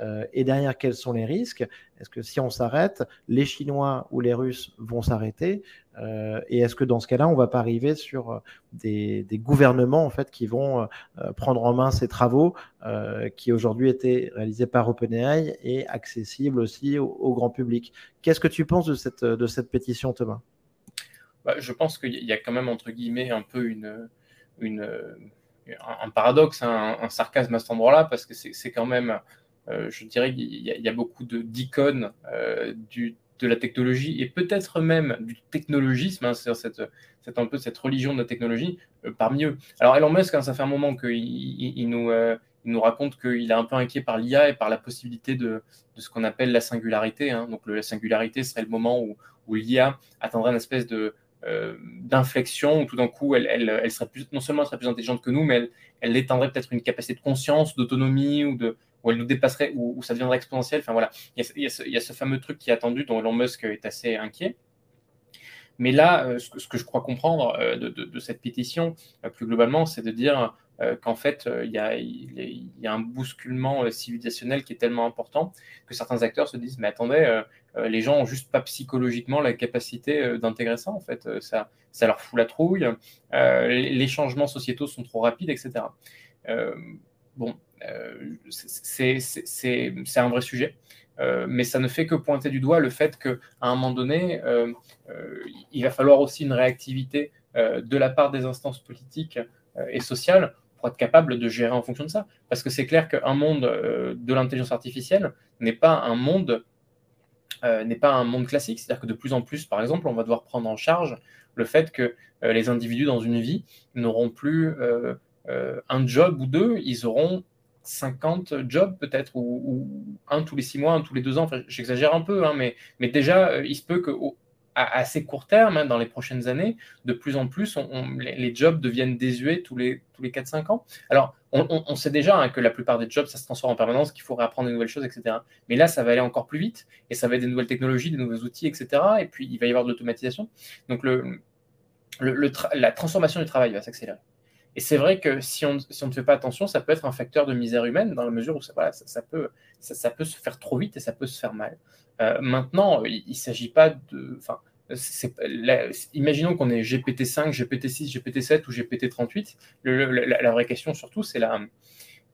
Euh, et derrière, quels sont les risques? Est-ce que si on s'arrête, les Chinois ou les Russes vont s'arrêter? Euh, Et est-ce que dans ce cas-là, on va pas arriver sur euh, des, gouvernements en fait qui vont prendre en main ces travaux qui aujourd'hui étaient réalisés par OpenAI et accessibles aussi au, grand public? Qu'est-ce que tu penses de cette, de cette pétition, Thomas? Bah, Je pense qu'il y a quand même entre guillemets un peu une, un paradoxe, un, un, sarcasme à cet endroit-là, parce que c'est quand même je dirais qu'il y, a beaucoup d'icônes de la technologie et peut-être même du technologisme, hein, c'est cette, un peu cette religion de la technologie, parmi eux. Alors Elon Musk, hein, ça fait un moment qu'il il, nous, raconte qu'il est un peu inquiet par l'IA et par la possibilité de, ce qu'on appelle la singularité. Hein. Donc la singularité serait le moment où, l'IA atteindrait une espèce de, euh, d'inflexion où tout d'un coup elle, serait non seulement elle serait plus intelligente que nous, mais elle, elle éteindrait peut-être une capacité de conscience, d'autonomie ou de où elle nous dépasserait, ou, ça deviendrait exponentiel. Enfin voilà, il y, a, ce, fameux truc qui est attendu dont Elon Musk est assez inquiet. Mais là, euh, ce, que, je crois comprendre euh, de, cette pétition, plus globalement, c'est de dire euh, qu'en fait, euh, il y, a, un bousculement euh, civilisationnel qui est tellement important que certains acteurs se disent, mais attendez, les gens ont juste pas psychologiquement la capacité d'intégrer ça, en fait. Ça, ça leur fout la trouille, les changements sociétaux sont trop rapides, etc. bon, c'est un vrai sujet. mais ça ne fait que pointer du doigt le fait qu'à un moment donné, il va falloir aussi une réactivité de la part des instances politiques et sociales pour être capable de gérer en fonction de ça. Parce que c'est clair qu'un monde euh, de l'intelligence artificielle n'est pas un monde euh, n'est pas un monde classique. C'est-à-dire que de plus en plus, par exemple, on va devoir prendre en charge le fait que euh, les individus dans une vie n'auront plus un job ou deux, ils auront 50 jobs peut-être, ou, un tous les six mois, un tous les deux ans. Enfin, J'exagère un peu, hein, mais, mais déjà, il se peut que à assez court terme, hein, dans les prochaines années, de plus en plus, les, jobs deviennent désuets tous les, tous les 4-5 ans. Alors, on, sait déjà hein, que la plupart des jobs, ça se transforme en permanence, qu'il faut réapprendre de nouvelles choses, etc. Mais là, ça va aller encore plus vite, et ça va être des nouvelles technologies, des nouveaux outils, etc. Et puis, il va y avoir de l'automatisation. Donc, la transformation du travail va s'accélérer. Et c'est vrai que si on, si on, ne fait pas attention, ça peut être un facteur de misère humaine, dans la mesure où ça, voilà, ça, peut, ça, peut se faire trop vite et ça peut se faire mal. Euh, maintenant, il ne s'agit pas de. Enfin, imaginons qu'on ait GPT-5, GPT-6, GPT-7 ou GPT-38. La, vraie question, surtout, c'est la,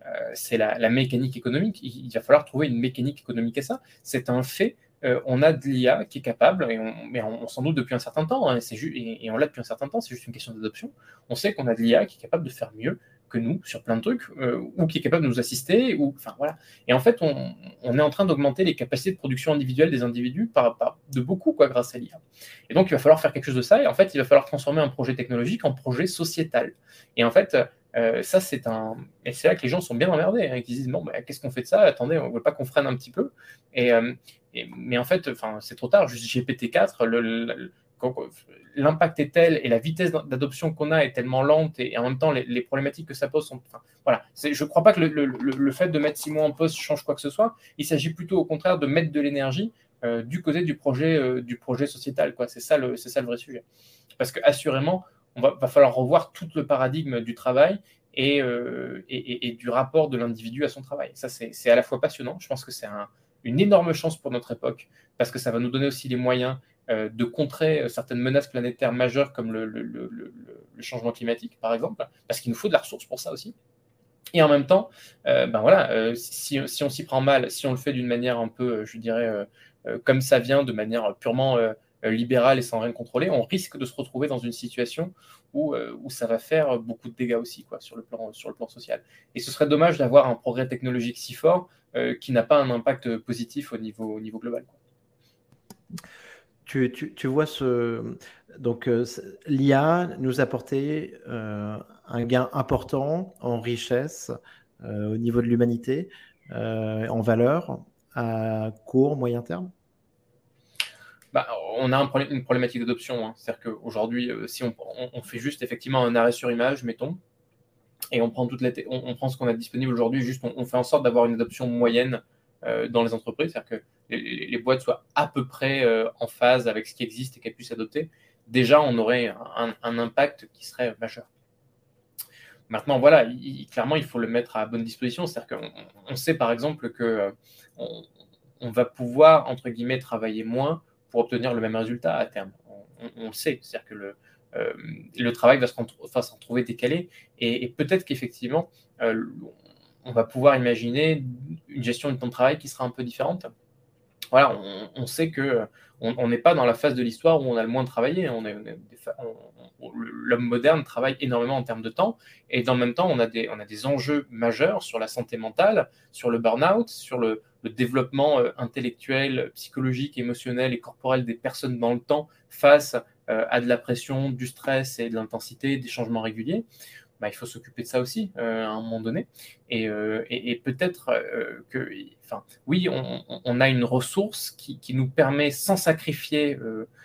euh, c'est la, mécanique économique. Il, va falloir trouver une mécanique économique à ça. C'est un fait. Euh, on a de l'IA qui est capable, et on, mais on, s'en doute depuis un certain temps, hein, et, et, on l'a depuis un certain temps, c'est juste une question d'adoption. On sait qu'on a de l'IA qui est capable de faire mieux que nous sur plein de trucs, euh, ou qui est capable de nous assister, enfin voilà. Et en fait, on, est en train d'augmenter les capacités de production individuelle des individus par, de beaucoup, grâce à l'IA. Et donc, il va falloir faire quelque chose de ça, et en fait, il va falloir transformer un projet technologique en projet sociétal. Et en fait, euh, ça, c'est un. Et c'est là que les gens sont bien emmerdés, hein, disent bon, bah, qu'est-ce qu'on fait de ça? Attendez, on ne veut pas qu'on freine un petit peu. Et, mais en fait, c'est trop tard. Juste GPT-4, le l'impact est tel et la vitesse d'adoption qu'on a est tellement lente et, en même temps les, problématiques que ça pose sont. Voilà. Je ne crois pas que le, fait de mettre six mois en poste change quoi que ce soit. Il s'agit plutôt au contraire de mettre de l'énergie euh, du côté du projet, euh, sociétal. C'est ça, le, vrai sujet. Parce qu'assurément, on va, falloir revoir tout le paradigme du travail euh, et, et du rapport de l'individu à son travail. Ça, c'est à la fois passionnant. Je pense que c'est un, une énorme chance pour notre époque parce que ça va nous donner aussi les moyens euh, de contrer certaines menaces planétaires majeures comme le, changement climatique, par exemple, parce qu'il nous faut de la ressource pour ça aussi. Et en même temps, euh, ben voilà, euh, si, on s'y prend mal, si on le fait d'une manière un peu, je dirais, comme ça vient, de manière purement libérale et sans rien contrôler, on risque de se retrouver dans une situation où, où ça va faire beaucoup de dégâts aussi sur, le plan, social. Et ce serait dommage d'avoir un progrès technologique si fort qui n'a pas un impact positif au niveau, au niveau global. Tu, vois. Donc, euh, l'IA nous apporter euh, un gain important en richesse euh, au niveau de l'humanité, en valeur, à court, moyen terme bah, on a une problématique d'adoption. Hein. C'est-à-dire qu'aujourd'hui, si on, on, fait juste effectivement un arrêt sur image, mettons, et on prend, on, on, prend ce qu'on a disponible aujourd'hui, juste on, fait en sorte d'avoir une adoption moyenne euh, dans les entreprises, c'est-à-dire que les, boîtes soient à peu près euh, en phase avec ce qui existe et qu'elles puissent adopter, déjà on aurait un, impact qui serait majeur. Maintenant, voilà, clairement, il faut le mettre à bonne disposition. C'est-à-dire qu'on sait par exemple que euh, on, va pouvoir, entre guillemets, travailler moins pour obtenir le même résultat à terme. On, le sait. C'est-à-dire que le, le travail va s'en trouver décalé. Et, peut-être qu'effectivement, on va pouvoir imaginer une gestion du temps de travail qui sera un peu différente. voilà, on, sait que on n'est pas dans la phase de l'histoire où on a le moins travaillé. On L'homme moderne travaille énormément en termes de temps, et dans le même temps, on a, des, on a des enjeux majeurs sur la santé mentale, sur le burn-out, sur le, développement euh, intellectuel, psychologique, émotionnel et corporel des personnes dans le temps face euh, à de la pression, du stress et de l'intensité, des changements réguliers. Bah, il faut s'occuper de ça aussi euh, à un moment donné. Et, euh, peut-être euh, que, enfin, oui, on, a une ressource qui, nous permet, sans sacrifier,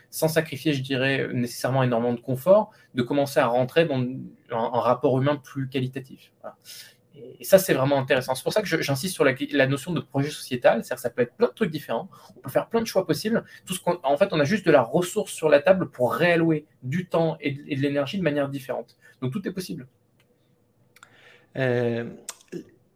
sans sacrifier, je dirais, nécessairement énormément de confort, de commencer à rentrer dans un, rapport humain plus qualitatif. Et ça, c'est vraiment intéressant. C'est pour ça que j'insiste sur la, notion de projet sociétal. C'est-à-dire ça peut être plein de trucs différents. On peut faire plein de choix possibles. Tout ce en fait, on a juste de la ressource sur la table pour réallouer du temps et de l'énergie de manière différente. Donc, tout est possible. Euh,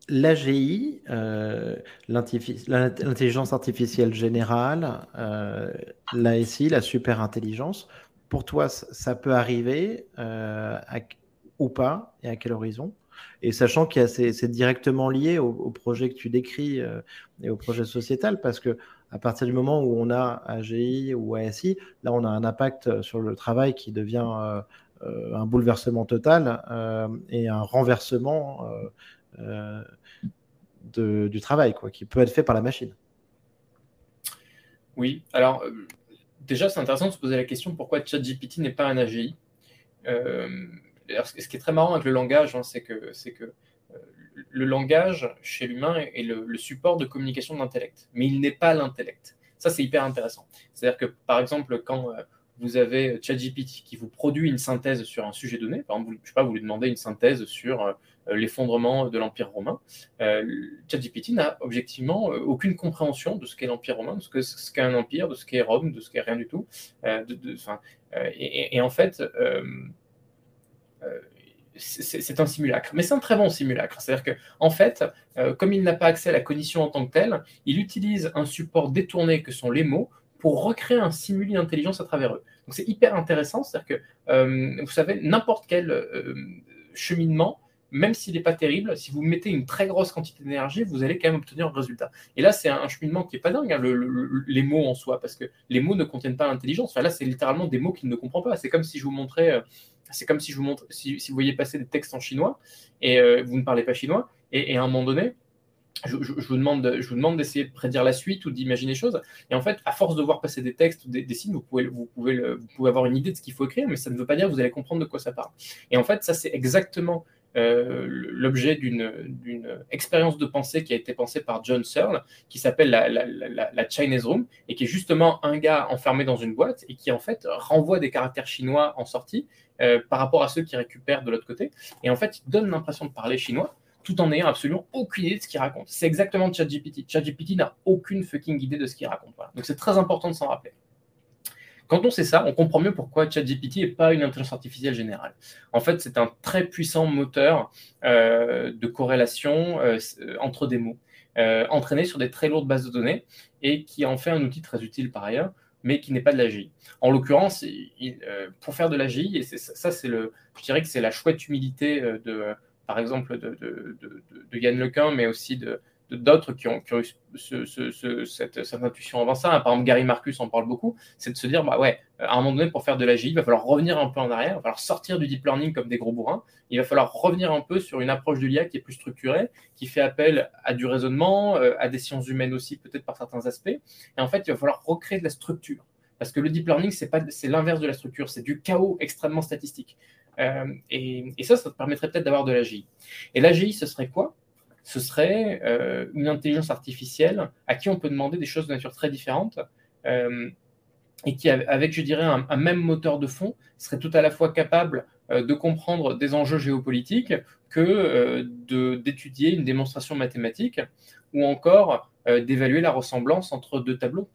L'AGI, euh, l'intelligence artificielle générale, euh, l'ASI, la super intelligence, pour toi, ça peut arriver ou pas et à quel horizon? Et sachant que c'est directement lié au, projet que tu décris et au projet sociétal, parce que à partir du moment où on a AGI ou ASI, là, on a un impact sur le travail qui devient un bouleversement total euh, et un renversement euh, du travail, quoi, qui peut être fait par la machine. Oui, alors déjà, c'est intéressant de se poser la question pourquoi ChatGPT n'est pas un AGI. ce qui est très marrant avec le langage, hein, c'est que, que le langage chez l'humain est le, le, support de communication d'intellect, mais il n'est pas l'intellect. Ça, c'est hyper intéressant. C'est-à-dire que, par exemple, quand vous avez ChatGPT qui vous produit une synthèse sur un sujet donné. Par exemple, vous, je sais pas, vous lui demandez une synthèse sur euh, l'effondrement de l'Empire romain. Euh, ChatGPT n'a objectivement euh, aucune compréhension de ce qu'est l'Empire romain, de ce qu'est un empire, de ce qu'est Rome, de ce qu'est rien du tout. De, et, en fait, c'est un simulacre. Mais c'est un très bon simulacre. C'est-à-dire que, en fait, comme il n'a pas accès à la cognition en tant que telle, il utilise un support détourné que sont les mots pour recréer un simuli d'intelligence à travers eux. Donc c'est hyper intéressant, c'est-à-dire que, euh, vous savez, n'importe quel euh, cheminement, même s'il n'est pas terrible, si vous mettez une très grosse quantité d'énergie, vous allez quand même obtenir un résultat. Et là, c'est un, cheminement qui n'est pas dingue, hein, les mots en soi, parce que les mots ne contiennent pas l'intelligence. Là, c'est littéralement des mots qu'il ne comprend pas. C'est comme si je vous montrais, euh, c'est comme si vous montre, voyez passer des textes en chinois et vous ne parlez pas chinois, et à un moment donné, je, vous demande, je vous demande d'essayer de prédire la suite ou d'imaginer des choses. Et en fait, à force de voir passer des textes ou des, signes, vous pouvez, vous, pouvez vous pouvez avoir une idée de ce qu'il faut écrire, mais ça ne veut pas dire que vous allez comprendre de quoi ça parle. Et en fait, ça, c'est exactement euh, l'objet d'une expérience de pensée qui a été pensée par John Searle, qui s'appelle la, la, Chinese Room, et qui est justement un gars enfermé dans une boîte et qui en fait renvoie des caractères chinois en sortie euh, par rapport à ceux qui récupèrent de l'autre côté. Et en fait, il donne l'impression de parler chinois, tout en ayant absolument aucune idée de ce qu'il raconte. C'est exactement ChatGPT. ChatGPT n'a aucune fucking idée de ce qu'il raconte. Donc c'est très important de s'en rappeler. Quand on sait ça, on comprend mieux pourquoi ChatGPT n'est pas une intelligence artificielle générale. En fait, c'est un très puissant moteur euh, de corrélation euh, entre des mots, euh, entraîné sur des très lourdes bases de données et qui en fait un outil très utile par ailleurs, mais qui n'est pas de l'AGI. En l'occurrence, pour faire de l'AGI, et ça, c'est le, je dirais que c'est la chouette humilité de par exemple de, de, Yann Lequin, mais aussi de, d'autres qui ont, eu cette, intuition avant ça. Par exemple, Gary Marcus en parle beaucoup. C'est de se dire, bah ouais, à un moment donné, pour faire de l'AGI, il va falloir revenir un peu en arrière, il va falloir sortir du deep learning comme des gros bourrins. Il va falloir revenir un peu sur une approche de l'IA qui est plus structurée, qui fait appel à du raisonnement, euh, à des sciences humaines aussi, peut-être par certains aspects. Et en fait, il va falloir recréer de la structure. Parce que le deep learning, c'est l'inverse de la structure, c'est du chaos extrêmement statistique. Euh, et, ça, ça te permettrait peut-être d'avoir de l'AGI. Et l'AGI, ce serait quoi? Ce serait euh, une intelligence artificielle à qui on peut demander des choses de nature très différente euh, et qui, avec, je dirais, un, même moteur de fond, serait tout à la fois capable de comprendre des enjeux géopolitiques que d'étudier une démonstration mathématique ou encore d'évaluer la ressemblance entre deux tableaux.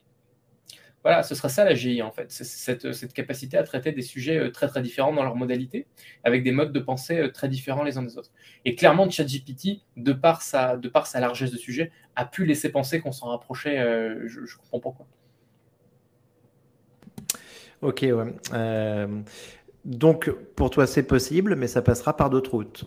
Voilà, ce sera ça la GI en fait, cette, cette, capacité à traiter des sujets euh, très très différents dans leur modalité, avec des modes de pensée euh, très différents les uns des autres. Et clairement, ChatGPT, de par sa, de par sa largesse de sujet, a pu laisser penser qu'on s'en rapprochait. Euh, je, je, comprends pourquoi. Ok, ouais. donc pour toi c'est possible, mais ça passera par d'autres routes.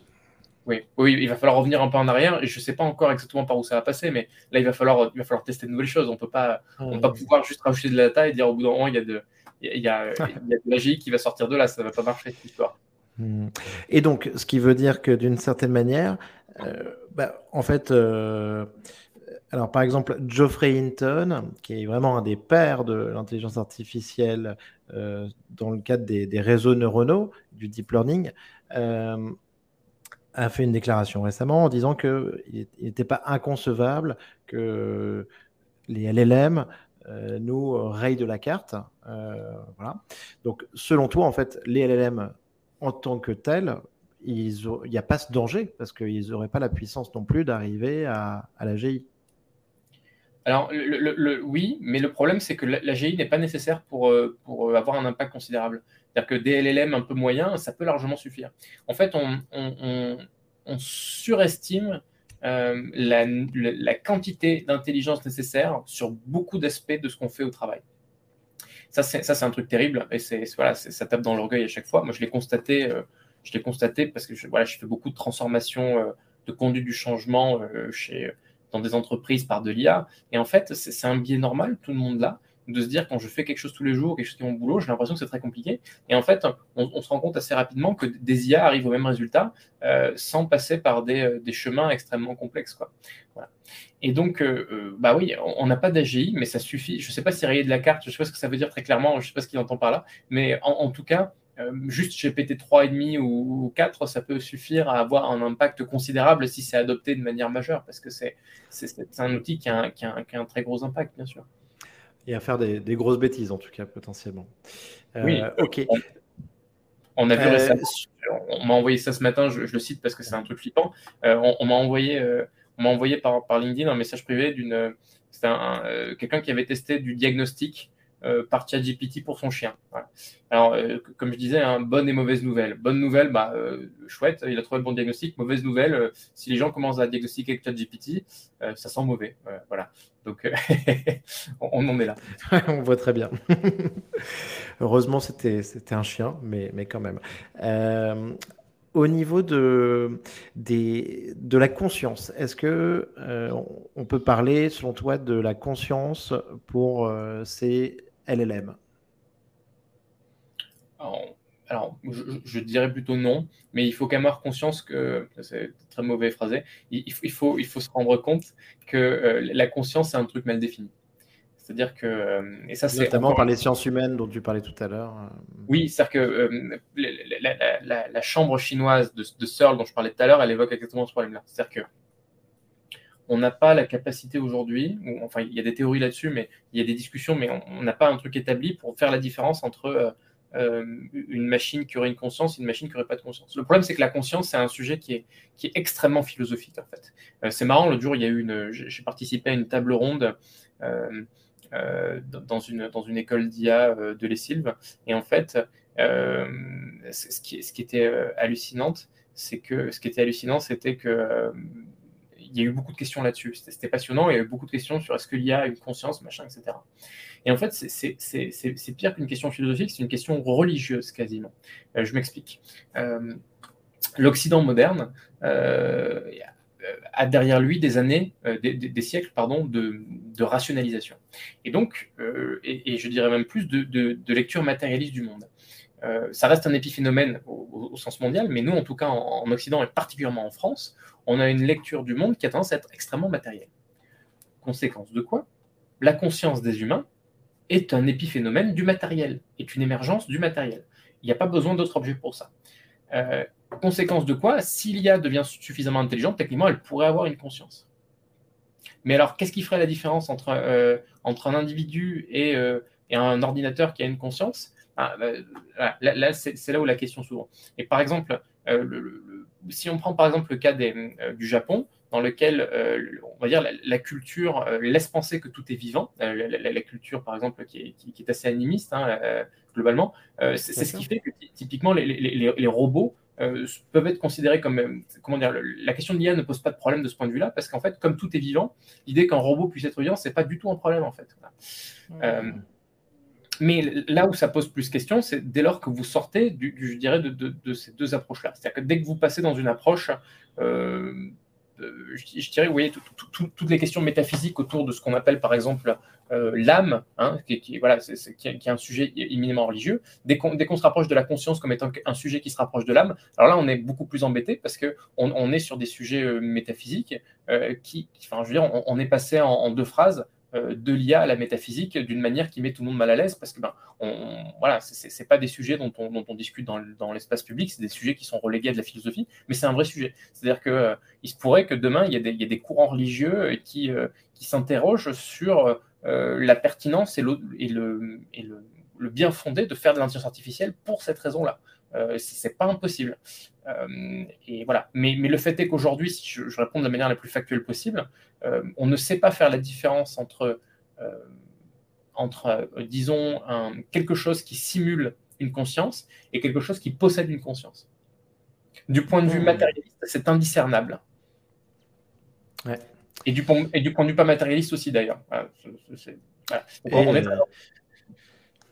Oui, oui, il va falloir revenir un peu en arrière. Et je ne sais pas encore exactement par où ça va passer, mais là, il va falloir, il va falloir tester de nouvelles choses. On peut pas, on peut pas pouvoir juste rajouter de la data et dire au bout d'un moment, il y a de, il y a, il y a de l'AGI qui va sortir de là. Ça ne va pas marcher cette histoire. Hmm. Et donc, ce qui veut dire que d'une certaine manière, euh, bah, en fait, euh, alors par exemple, Geoffrey Hinton, qui est vraiment un des pères de l'intelligence artificielle euh, dans le cadre des, réseaux neuronaux, du deep learning, a fait une déclaration récemment en disant qu'il n'était pas inconcevable que les LLM nous rayent de la carte. voilà. Donc, selon toi, en fait, les LLM en tant que tel, il n'y a pas ce danger parce qu'ils n'auraient pas la puissance non plus d'arriver à, à l'AGI. Alors, le, oui, mais le problème, c'est que l'AGI n'est pas nécessaire pour, euh, pour avoir un impact considérable. C'est-à-dire que des LLM un peu moyens, ça peut largement suffire. En fait, on, surestime euh, la, quantité d'intelligence nécessaire sur beaucoup d'aspects de ce qu'on fait au travail. Ça, c'est un truc terrible et c'est ça tape dans l'orgueil à chaque fois. Moi, je l'ai constaté, euh, je l'ai constaté parce que je, voilà, je fais beaucoup de transformations euh, de conduite du changement chez, dans des entreprises par de l'IA. Et en fait, c'est un biais normal, tout le monde là de se dire quand je fais quelque chose tous les jours, quelque chose qui est mon boulot, j'ai l'impression que c'est très compliqué. Et en fait, on, se rend compte assez rapidement que des IA arrivent au même résultat euh, sans passer par des, euh, des, chemins extrêmement complexes. Quoi. Et donc, euh, bah oui, on n'a pas d'AGI, mais ça suffit. Je ne sais pas si rayer de la carte, je ne sais pas ce que ça veut dire très clairement, je ne sais pas ce qu'il entend par là, mais en, tout cas, juste GPT 3,5 ou, ou 4, ça peut suffire à avoir un impact considérable si c'est adopté de manière majeure, parce que c'est un outil qui a un très gros impact, bien sûr. Et à faire des, grosses bêtises, en tout cas, potentiellement. Euh, oui, ok. On, a vu euh, on m'a envoyé ça ce matin, je, le cite parce que c'est un truc flippant. Euh, on, m'a envoyé, on m'a envoyé par, par LinkedIn un message privé d'une. C'était quelqu'un qui avait testé du diagnostic euh, par ChatGPT pour son chien. Alors, euh, comme je disais, hein, bonne et mauvaise nouvelle. Bonne nouvelle, bah, euh, chouette, il a trouvé le bon diagnostic. Mauvaise nouvelle, si les gens commencent à diagnostiquer avec ChatGPT, ça sent mauvais. voilà. Donc, on, en est là. on voit très bien. Heureusement, c'était un chien, mais, mais quand même au niveau de, des, de la conscience, est-ce que on peut parler, selon toi, de la conscience pour ces LLM alors, je, dirais plutôt non, mais il faut quand même avoir conscience que, c'est très mauvais phrasé, il, faut, il faut se rendre compte que euh, la conscience, c'est un truc mal défini. C'est-à-dire que. Euh, et ça, c'est Notamment par les sciences humaines dont tu parlais tout à l'heure. Euh. Oui, c'est-à-dire que la, chambre chinoise de, de Searle dont je parlais tout à l'heure, elle évoque exactement ce problème-là. C'est-à-dire que on n'a pas la capacité aujourd'hui, enfin il y a des théories là-dessus, mais il y a des discussions, mais on n'a pas un truc établi pour faire la différence entre euh, euh, une machine qui aurait une conscience et une machine qui n'aurait pas de conscience. Le problème, c'est que la conscience, c'est un sujet qui est, qui est extrêmement philosophique, en fait. Euh, c'est marrant, l'autre jour, il y a eu une, j'ai participé à une table ronde dans, une, dans une école d'IA de l'ESILV, et en fait, ce qui, ce, qui, était hallucinante, c'est que ce qui était hallucinant, c'était que il y a eu beaucoup de questions là-dessus. C'était passionnant. Il y a eu beaucoup de questions sur est-ce qu'il y a une conscience, machin, etc. Et en fait, c'est pire qu'une question philosophique, c'est une question religieuse quasiment. Euh, je m'explique. Euh, L'Occident moderne euh, a derrière lui des années, des, siècles, pardon, de, rationalisation. Et donc, et, je dirais même plus de, lecture matérialiste du monde. ça reste un épiphénomène au, sens mondial, mais nous, en tout cas en, Occident et particulièrement en France, on a une lecture du monde qui a tendance à être extrêmement matérielle. Conséquence de quoi? La conscience des humains est un épiphénomène du matériel, est une émergence du matériel. Il n'y a pas besoin d'autres objets pour ça. Euh, conséquence de quoi? S'il y a devient suffisamment intelligente, techniquement, elle pourrait avoir une conscience. Mais alors, qu'est-ce qui ferait la différence entre, euh, un individu euh, et, un ordinateur qui a une conscience? Ah, Là, c'est là où la question s'ouvre. Et par exemple, le, si on prend par exemple le cas euh, du Japon, dans lequel euh, on va dire la, culture euh, laisse penser que tout est vivant, la, culture par exemple qui est, assez animiste hein, globalement, c'est ce qui fait que typiquement les, robots peuvent être considérés comme comment dire la question de l'IA ne pose pas de problème de ce point de vue-là parce qu'en fait comme tout est vivant, l'idée qu'un robot puisse être vivant c'est pas du tout un problème en fait. Mmh. Mais là où ça pose plus question, c'est dès lors que vous sortez, je dirais, de, ces deux approches-là. C'est-à-dire que dès que vous passez dans une approche, euh, je, dirais, vous voyez, toutes les questions métaphysiques autour de ce qu'on appelle, par exemple, euh, l'âme, hein, qui, voilà, c'est, qui, est un sujet éminemment religieux. Dès qu'on, se rapproche de la conscience comme étant un sujet qui se rapproche de l'âme, alors là, on est beaucoup plus embêté parce qu'on on est sur des sujets euh, métaphysiques qui, enfin, je veux dire, on, est passé en deux phrases euh, de l'IA à la métaphysique d'une manière qui met tout le monde mal à l'aise parce que ben, on, voilà, c'est pas des sujets dont on, discute dans, l'espace public, c'est des sujets qui sont relégués à de la philosophie, mais c'est un vrai sujet. C'est-à-dire qu'il euh, se pourrait que demain, il y, a des, courants religieux qui, euh, qui s'interrogent sur la pertinence et, le, et, le, et le, bien fondé de faire de l'intelligence artificielle pour cette raison-là. Euh, c'est pas impossible. Euh, et voilà. Mais, le fait est qu'aujourd'hui, si je, réponds de la manière la plus factuelle possible, euh, on ne sait pas faire la différence entre, entre disons, quelque chose qui simule une conscience et quelque chose qui possède une conscience. Du point de vue mmh. matérialiste, c'est indiscernable. Et, du point, et du point de vue pas matérialiste aussi, d'ailleurs.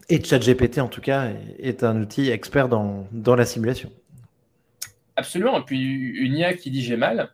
Et ChatGPT, en tout cas, est un outil expert dans, dans la simulation. Absolument. Et puis, une IA qui dit j'ai mal,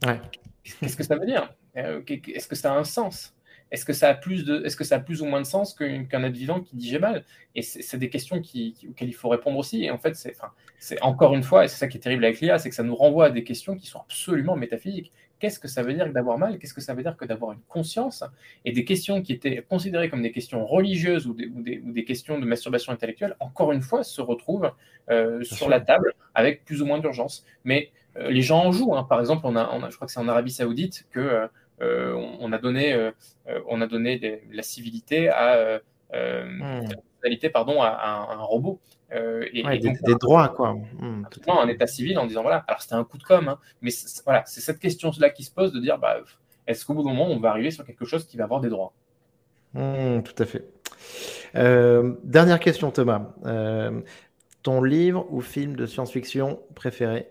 qu'est-ce que ça veut dire? Euh, Est-ce que ça a un sens? Est-ce que, ça a plus de, est-ce que ça a plus ou moins de sens qu'un être vivant qui dit j'ai mal Et c'est des questions qui, auxquelles il faut répondre aussi. Et en fait, c'est, c'est encore une fois, et c'est ça qui est terrible avec l'IA, c'est que ça nous renvoie à des questions qui sont absolument métaphysiques. Qu'est-ce que ça veut dire d'avoir mal Qu'est-ce que ça veut dire que d'avoir une conscience Et des questions qui étaient considérées comme des questions religieuses ou des, ou des, questions de masturbation intellectuelle, encore une fois, se retrouvent euh, sur la table avec plus ou moins d'urgence. Mais euh, les gens en jouent. Hein. Par exemple, on a, on a, je crois que c'est en Arabie Saoudite que euh, on, a donné, euh, euh, on a donné la civilité à, hmm. pardon, à, un, robot. et, des, droits, quoi. Hmm, un état civil en disant voilà. Alors c'était un coup de com, hein, mais voilà, c'est cette question-là qui se pose de dire bah, est-ce qu'au bout d'un moment on va arriver sur quelque chose qui va avoir des droits? Hmm, Tout à fait. dernière question, Thomas. ton livre ou film de science-fiction préféré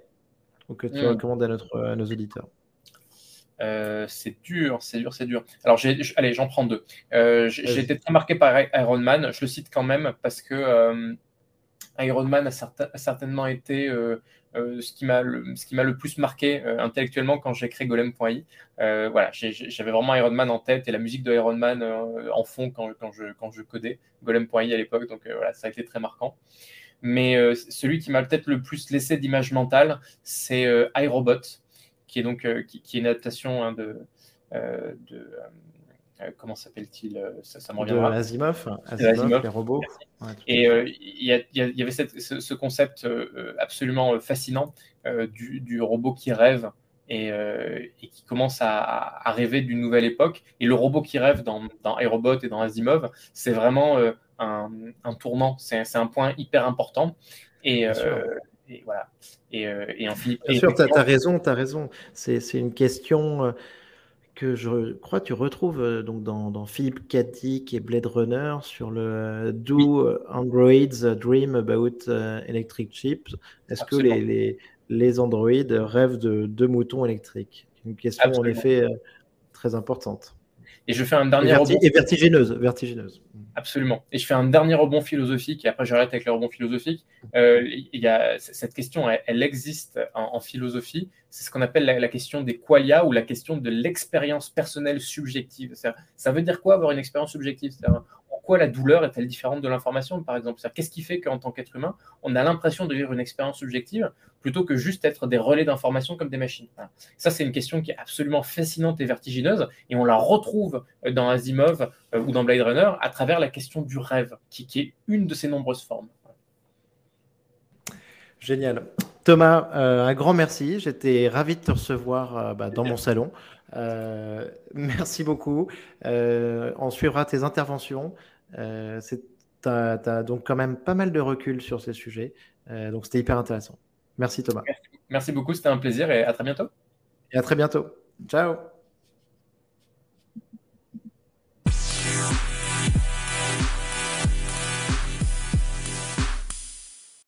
ou que tu recommandes à, notre, à nos auditeurs? Euh, c'est dur, c'est dur, c'est dur. Alors, allez, j'en prends deux. Euh, j'ai été très marqué par Iron Man. Je le cite quand même parce que euh, Iron Man a, certainement été ce qui m'a le, le, plus marqué intellectuellement quand j'ai créé Golem.i. voilà, j'avais vraiment Iron Man en tête et la musique de Iron Man en fond quand, quand, je, quand je codais Golem.i à l'époque. Donc voilà, ça a été très marquant. Mais celui qui m'a peut-être le plus laissé d'image mentale, c'est iRobot qui est donc euh, qui, est une adaptation hein, de, euh, de euh, comment s'appelle-t-il ça, ça me reviendra. Asimov, Asimov, les robots. et il y, avait ce, concept absolument fascinant du, du, robot qui rêve et, et qui commence à, à, rêver d'une nouvelle époque. Et le robot qui rêve dans, dans iRobot et dans Asimov, c'est vraiment un, un, tournant, c'est un point hyper important. Et, et voilà. Et, euh, et Bien sûr, tu as, raison, tu as raison. C'est une question euh, que je crois tu retrouves euh, donc dans, dans Philippe Katic et Blade Runner sur le Do Androids Dream About Electric Chips. Est-ce que les, les, les, androïdes rêvent de deux moutons électriques? Une question en effet très importante. Et je fais un dernier rebond. Et vertigineuse, vertigineuse. Absolument. Et je fais un dernier rebond philosophique, et après j'arrête avec le rebond philosophique. Euh, il y a, cette question, elle, existe en, philosophie. C'est ce qu'on appelle la, question des qualia ou la question de l'expérience personnelle subjective. Ça veut dire quoi avoir une expérience subjective? Pourquoi la douleur est-elle différente de l'information, par exemple? Qu'est-ce qui fait qu'en tant qu'être humain, on a l'impression de vivre une expérience subjective plutôt que juste être des relais d'information comme des machines? Ça, c'est une question qui est absolument fascinante et vertigineuse, et on la retrouve dans Asimov euh, ou dans Blade Runner à travers la question du rêve, qui, est une de ses nombreuses formes. Génial. Thomas, euh, un grand merci. J'étais ravi de te recevoir euh, bah, dans mon salon. merci beaucoup. on suivra tes interventions. Euh, tu as, donc quand même pas mal de recul sur ces sujets. Euh, donc c'était hyper intéressant. Merci Thomas. Merci beaucoup, c'était un plaisir et à très bientôt. Et à très bientôt. Ciao.